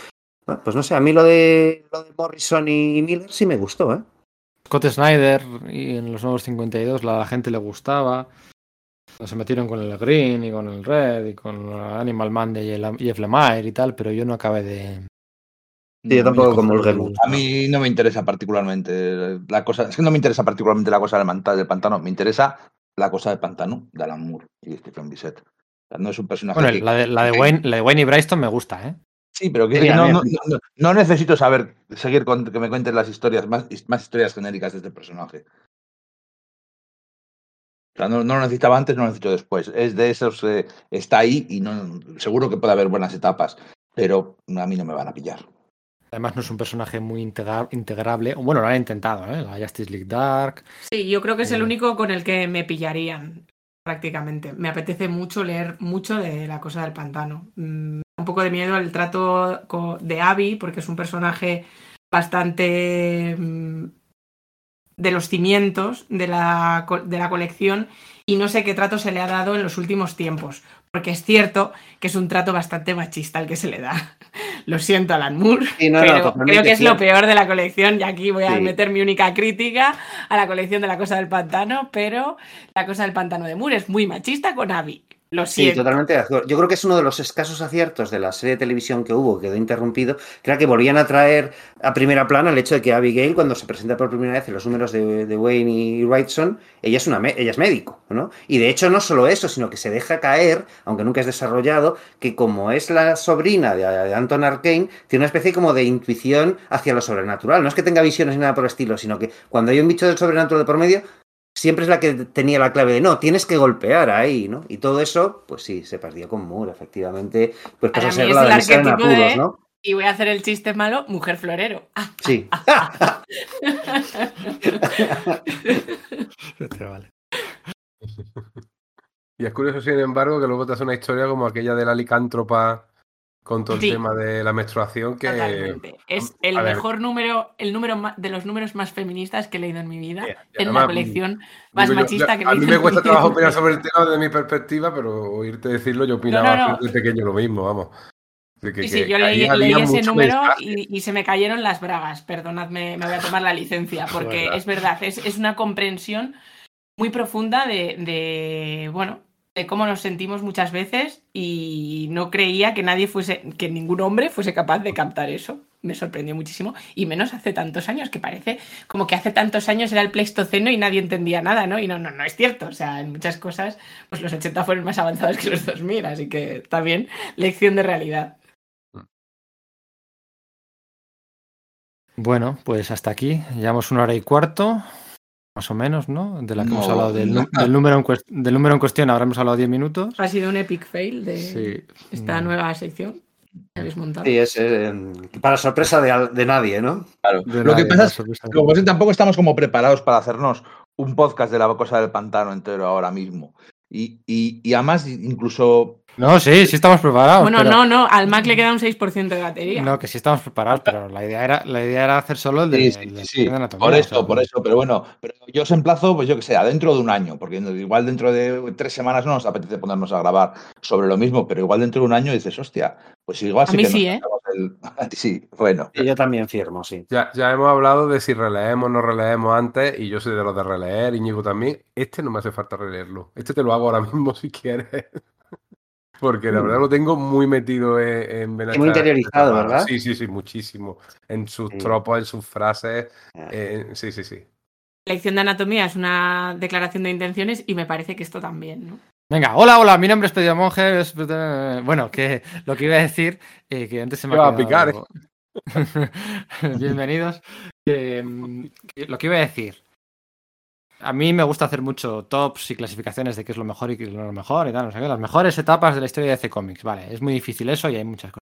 pues no sé, a mí lo de, lo de Morrison y Miller sí me gustó, ¿eh? Scott Snyder y en los nuevos 52 la gente le gustaba. Se metieron con el Green y con el Red y con Animal Man de Jeff Lemire y tal, pero yo no acabé de, Sí, yo tampoco Oye, comulgué coge- mucho. A mí no me interesa particularmente la cosa. Es que no me interesa particularmente la cosa del, manta- del pantano. Me interesa la cosa del pantano de Alan Moore y Stephen Bissett. O sea, no es un personaje. Bueno, que- la de, la, de que- Wayne, la de Wayne y Bryston me gusta, ¿eh? Sí, pero que Sí, a no, no, no- no necesito saber, seguir con que me cuenten las historias, más, más historias genéricas de este personaje. O sea, no, no lo necesitaba antes, no lo necesito después. Es de esos, eh, está ahí y no, seguro que puede haber buenas etapas, pero a mí no me van a pillar. Además, no es un personaje muy integra- integrable. Bueno, lo han intentado, ¿eh? La Justice League Dark. Sí, yo creo que es el Mm. único con el que me pillarían, prácticamente. Me apetece mucho leer mucho de la cosa del pantano. Mm, un poco de miedo el trato de Abby, porque es un personaje bastante mm, de los cimientos de la, de la colección y no sé qué trato se le ha dado en los últimos tiempos, porque es cierto que es un trato bastante machista el que se le da. Lo siento, Alan Moore, Sí, no, no, pero creo que es lo peor de la colección y aquí voy a Sí. meter mi única crítica a la colección de la cosa del pantano, pero la cosa del pantano de Moore es muy machista con Abby. Lo Sí, totalmente de acuerdo. Yo creo que es uno de los escasos aciertos de la serie de televisión que hubo, que quedó interrumpido, que era que volvían a traer a primera plana el hecho de que Abigail, cuando se presenta por primera vez en los números de, de Wayne y Wrightson, ella es, una, ella es médico, ¿no? Y de hecho no solo eso, sino que se deja caer, aunque nunca es desarrollado, que como es la sobrina de, de Anton Arcane, tiene una especie como de intuición hacia lo sobrenatural. No es que tenga visiones ni nada por el estilo, sino que cuando hay un bicho del sobrenatural de por medio, siempre es la que tenía la clave de no, tienes que golpear ahí, ¿no? Y todo eso, pues sí, se perdía con Moore, efectivamente. Pues Para pasa a ser la de en apuros, de- ¿no? Y voy a hacer el chiste malo, mujer florero. Sí. Vale. Y es curioso, sin embargo, que luego te hace una historia como aquella de la licántropa con todo el Sí. tema de la menstruación que... Totalmente. Es el a ver. mejor número, el número de los números más feministas que he leído en mi vida. En además, la colección más Digo yo, machista ya, que A mí me cuesta trabajo opinar sobre el tema desde mi perspectiva, pero oírte decirlo, yo opinaba no, no. desde pequeño lo mismo, vamos. De que- Sí, sí, que yo leí, ese número y, y se me cayeron las bragas. Perdonadme, me voy a tomar la licencia, porque es verdad, es, es una comprensión muy profunda de, de, bueno, de cómo nos sentimos muchas veces y no creía que nadie fuese, que ningún hombre fuese capaz de captar eso. Me sorprendió muchísimo, y menos hace tantos años, que parece como que hace tantos años era el Pleistoceno y nadie entendía nada, ¿no? Y no, no, no es cierto. O sea, en muchas cosas, pues los 80 fueron más avanzados que los 2000, así que también lección de realidad. Bueno, pues hasta aquí. Llevamos una hora y cuarto, más o menos, ¿no? De la que hemos hablado del, número en del número en cuestión. Ahora hemos hablado 10 minutos. Ha sido un epic fail de Sí. esta Mm. nueva sección que habéis montado. Sí, es eh, para sorpresa de, nadie, ¿no? Claro. De Lo que pasa es que si tampoco estamos como preparados para hacernos un podcast de la cosa del pantano entero ahora mismo. Y, y, y además, incluso No, sí, sí estamos preparados. bueno, pero- no, no, al Mac le queda un 6% de batería. No, que sí estamos preparados, pero la idea era, la idea era hacer solo el de, Sí, sí, el de- sí, sí. de anatomía, Por o eso, sea, por eso, pero bueno, pero yo os emplazo, pues yo que sé, a dentro de un año, porque igual dentro de tres semanas no nos apetece ponernos a grabar sobre lo mismo, pero igual dentro de un año dices, hostia, pues igual A sí mí que sí, ¿eh? el- sí, bueno. Y yo también firmo, sí. Ya, ya hemos hablado de si releemos o no releemos antes, y yo soy de los de releer, Íñigo también. Este no me hace falta releerlo. Este te lo hago ahora mismo si quieres. Porque la Mm. verdad lo tengo muy metido en, en Y muy interiorizado, ¿verdad? Sí, sí, sí, muchísimo. En sus Sí. tropos, en sus frases. Ah. eh, sí, sí, sí. Lección de anatomía es una declaración de intenciones y me parece que esto también, ¿no? Venga, hola, hola, mi nombre es Pedro eh, Bueno, que lo que iba a decir, eh, que antes se me Iba ha a picar, quedado- Bienvenidos. Mm, que lo que iba a decir. A mí me gusta hacer mucho tops y clasificaciones de qué es lo mejor y qué es lo mejor y tal, no sé qué. Las mejores etapas de la historia de DC Comics. Vale, es muy difícil eso y hay muchas cosas.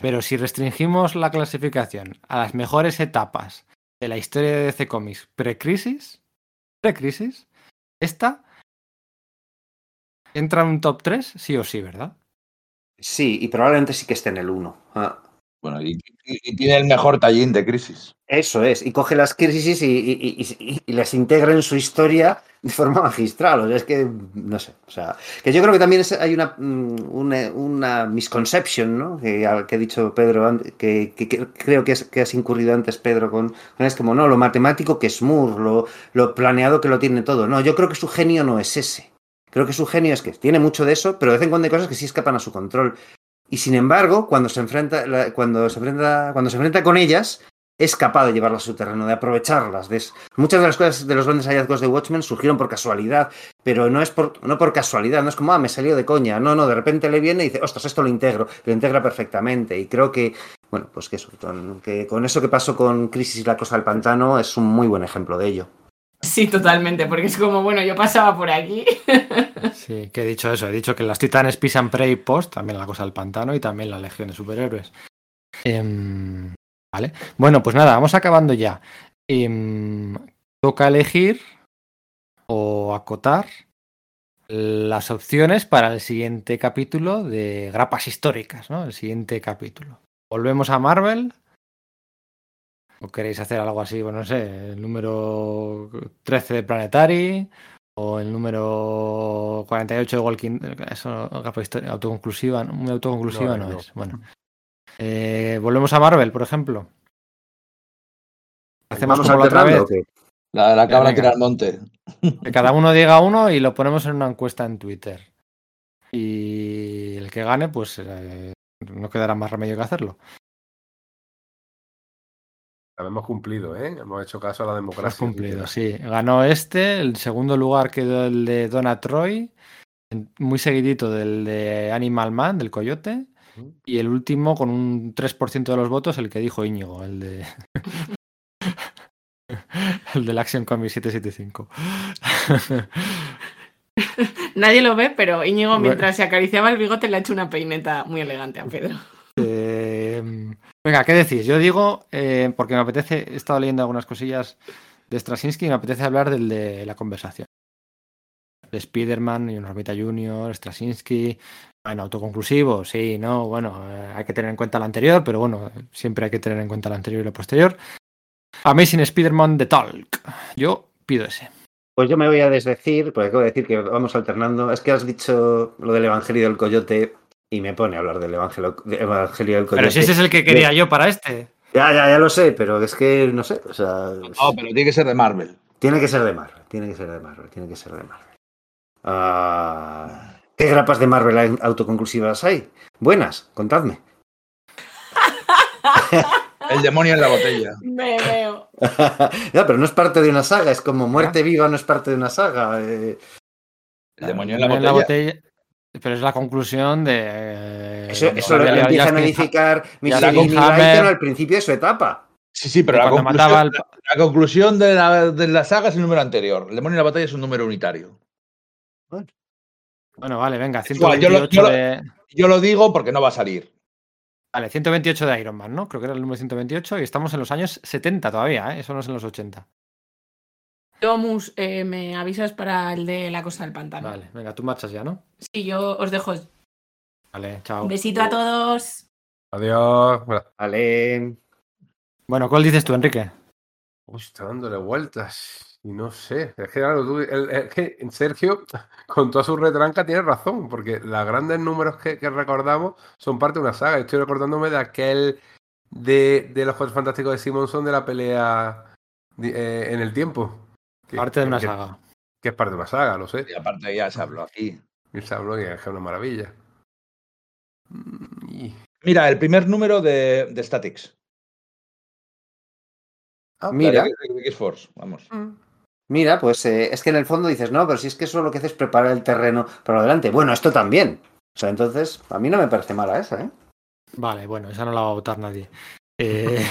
Pero si restringimos la clasificación a las mejores etapas de la historia de DC Comics pre-crisis, pre-crisis, esta entra en un top 3, sí o sí, ¿verdad? Sí, y probablemente sí que esté en el 1. Bueno, y, tiene el mejor tallín de crisis. Eso es, y coge las crisis y, las integra en su historia de forma magistral. O sea, es que, no sé, o sea, que yo creo que también hay una, mm, una, una ¿no? Que, ha dicho Pedro, que- que creo que, es, que has incurrido antes, Pedro, con, con es como, no, lo matemático que es Moore, lo, lo planeado que lo tiene todo. No, yo creo que su genio no es ese. Creo que su genio es que tiene mucho de eso, pero de vez en cuando hay cosas que sí escapan a su control. Y sin embargo, cuando se enfrenta, cuando se enfrenta, cuando se enfrenta con ellas, es capaz de llevarlas a su terreno, de aprovecharlas. de Muchas de las cosas de los grandes hallazgos de Watchmen surgieron por casualidad, pero no es por, no por casualidad, no es como, ah, me salió de coña. No, no, de repente le viene y dice, ostras, esto lo integro, lo integra perfectamente. Y creo que, bueno, pues que eso, que con eso que pasó con Crisis y la Cosa del Pantano es un muy buen ejemplo de ello. Sí, totalmente, porque es como, bueno, yo pasaba por aquí. Sí, que he dicho eso. He dicho que las titanes pisan prey post, también la cosa del pantano y también la legión de superhéroes. Em, vale. Bueno, pues nada, vamos acabando ya. Em, toca elegir o acotar las opciones para el siguiente capítulo de grapas históricas, ¿no? El siguiente capítulo. ¿Volvemos a Marvel? ¿O queréis hacer algo así? Bueno, no sé, el número 13 de Planetary o el número 48 de Walking Eso, autoconclusiva, ¿no? muy autoconclusiva No, no, no. es. Bueno. Eh, volvemos a Marvel, por ejemplo. Hacemos ¿Vamos como la otra vez. La, la cabra tira al monte. Que cada uno diga uno y lo ponemos en una encuesta en Twitter. Y el que gane, pues eh, no quedará más remedio que hacerlo. Hemos cumplido, ¿eh? Hemos hecho caso a la democracia. has cumplido, sí. Ganó este, el segundo lugar quedó el de Donna Troy, muy seguidito del de Animal Man, del Coyote, y el último con un 3% de los votos, el que dijo Íñigo, el de... el del Action Comic 775. Nadie lo ve, pero Íñigo, Bueno. mientras se acariciaba el bigote, le ha hecho una peineta muy elegante a Pedro. Eh, venga, ¿qué decís? Yo digo, eh, porque me apetece, he estado leyendo algunas cosillas de Straczynski y me apetece hablar del de la conversación. De Spider-Man, y Romita Jr., Straczynski. Bueno, autoconclusivo, sí, no, bueno, eh, hay que tener en cuenta lo anterior, pero bueno, siempre hay que tener en cuenta lo anterior y lo posterior. Amazing Spider-Man The Talk. Yo pido ese. Pues yo me voy a desdecir, porque acabo de decir que vamos alternando. Es que has dicho lo del Evangelio del Coyote y me pone a hablar del Evangelio, del evangelio del Coyote. Pero si ese es el que quería yo para este. Ya, ya, ya lo sé, pero es que no sé. O sea, No, pero tiene que ser de Marvel. tiene que ser de Marvel, tiene que ser de Marvel, tiene que ser de Marvel. Ah, ¿Qué grapas de Marvel autoconclusivas hay? Buenas, contadme. El demonio en la botella. Me veo. ya, pero no es parte de una saga, es como Muerte Viva no es parte de una saga. eh. El demonio en la botella. Pero es la conclusión de. eh, Eso, eso lo empiezan a edificar Michelin y Hammer- al principio de su etapa. Sí, sí, pero la conclusión, mataba al. la conclusión de, la, de la saga es el número anterior. El demonio en la batalla es un número unitario. Bueno, vale, venga, igual, yo lo- 128 yo lo- de. Yo lo digo porque no va a salir. Vale, 128 de Iron Man, ¿no? Creo que era el número 128 y estamos en los años 70 todavía, ¿eh? Eso no es en los 80. Tomus, eh, me avisas para el de la cosa del pantano. Vale, venga, tú marchas ya, ¿no? Sí, yo os dejo. Vale, chao. Un besito a todos. Adiós. Bueno, Vale. Bueno, ¿cuál dices tú, Enrique? Uy, está dándole vueltas. Y no sé. Es que, claro, tú- el- el- que Sergio, con toda su retranca, tiene razón. Porque los grandes números que, que recordamos son parte de una saga. Estoy recordándome de aquel de, de los Cuatro Fantásticos de Simonson de la pelea eh, en el tiempo. Que- Parte de una que- saga. Que es parte de una saga, lo sé. Y aparte ya se habló aquí. Y se habló y es una maravilla. Mm, y- Mira, el primer número de, de Statics. Ah, Mira. X-Force, vamos. Mira, pues eh, es que en el fondo dices, no, pero si es que eso lo que hace es preparar el terreno para adelante. Bueno, esto también. O sea, entonces, a mí no me parece mala esa, ¿eh? Vale, bueno, esa no la va a votar nadie. Eh,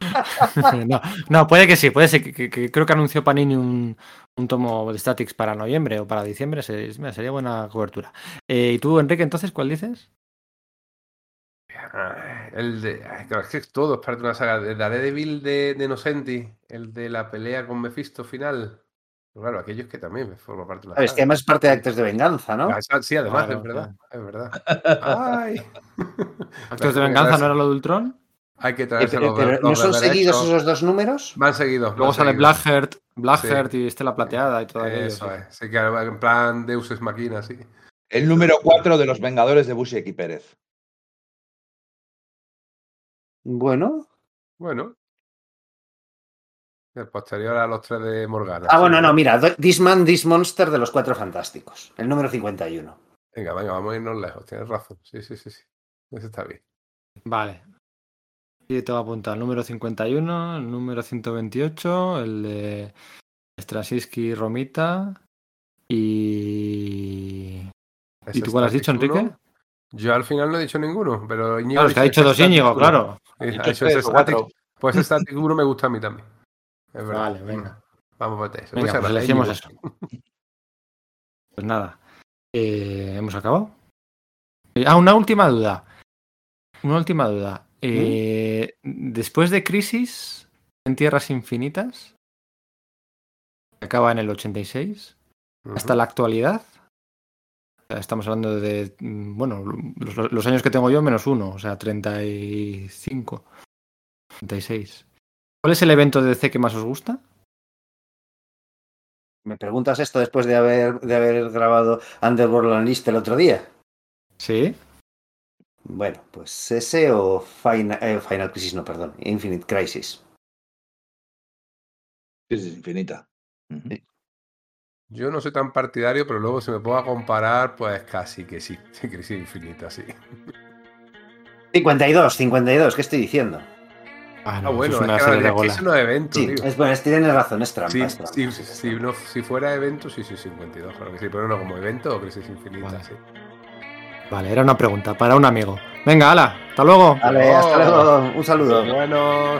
no, no, puede que sí, puede ser que, que- que creo que anunció Panini un, un tomo de Statics para noviembre o para diciembre, se- mira, sería buena cobertura. Eh, ¿Y tú, Enrique, entonces cuál dices? Ah, El de. es que todo es parte de una saga. De Daredevil de, de Innocenti, el de la pelea con Mephisto final. Claro, aquello es que también me forma parte de una Sabes que además es parte de actos de venganza, ¿no? Ah, Sí, además, Claro, es verdad. claro. Es verdad. Ay. ¿Actos de venganza no era lo de Ultron? Hay que Eh, traerse pero- los, pero los ¿No son seguidos hechos. esos dos números? Van seguidos. Luego van sale. Blackheart, Blackheart y Estela Plateada y todo aquello. Eso sí. es. Sí, que en plan Deus Ex Machina, sí. El número 4 de los Vengadores de Busiek y Pérez. Bueno. Bueno. El posterior a los tres de Morgana. Ah, sí. bueno, no, mira, This Man, This Monster de los Cuatro Fantásticos. El número 51. Venga, venga, vamos a irnos lejos. Tienes razón. Sí, sí, sí, sí. Eso está bien. Vale. Y te voy a apuntar el número 51, el número 128, el de Straczynski Romita y... ¿Y tú cuál has dicho. Enrique? Yo al final no he dicho ninguno, pero Íñigo Claro, es que ha dicho dos Íñigo, claro. Pues ese Static 1 me gusta a mí también. Es verdad. Vale, venga. Vamos por eso. Venga, Muchas pues elegimos eso. Pues nada. Eh, ¿Hemos acabado? Eh, Ah, una última duda. Una última duda. Eh, Después de Crisis en Tierras Infinitas, que acaba en el 86, hasta la actualidad, estamos hablando de, mm, bueno, los, los años que tengo yo menos uno, o sea, 35, 36. ¿Cuál es el evento de DC que más os gusta? ¿Me preguntas esto después de haber, de haber grabado Underworld Unleashed el otro día? Sí. Bueno, pues ese o Final, eh, Final Crisis, no, perdón, Infinite Crisis. Crisis infinita. Yo no soy tan partidario, pero luego si me pongo a comparar, pues casi que sí. Crisis Infinita, sí. 52, 52, ¿qué estoy diciendo? Ah, Ah, no, bueno, es una es que, serie de ahora, es que gola. eso no es evento, Sí, tío. es, bueno, es- tienes razón, es trampa. Sí, es trampa. sí, sí, si, no- si fuera evento, sí, sí, 52, claro que sí, pero no como evento o Crisis Infinita, Vale. sí. Vale, era una pregunta para un amigo. Venga, ala, hasta luego. Vale, hasta Oh. luego, un saludo. Bueno.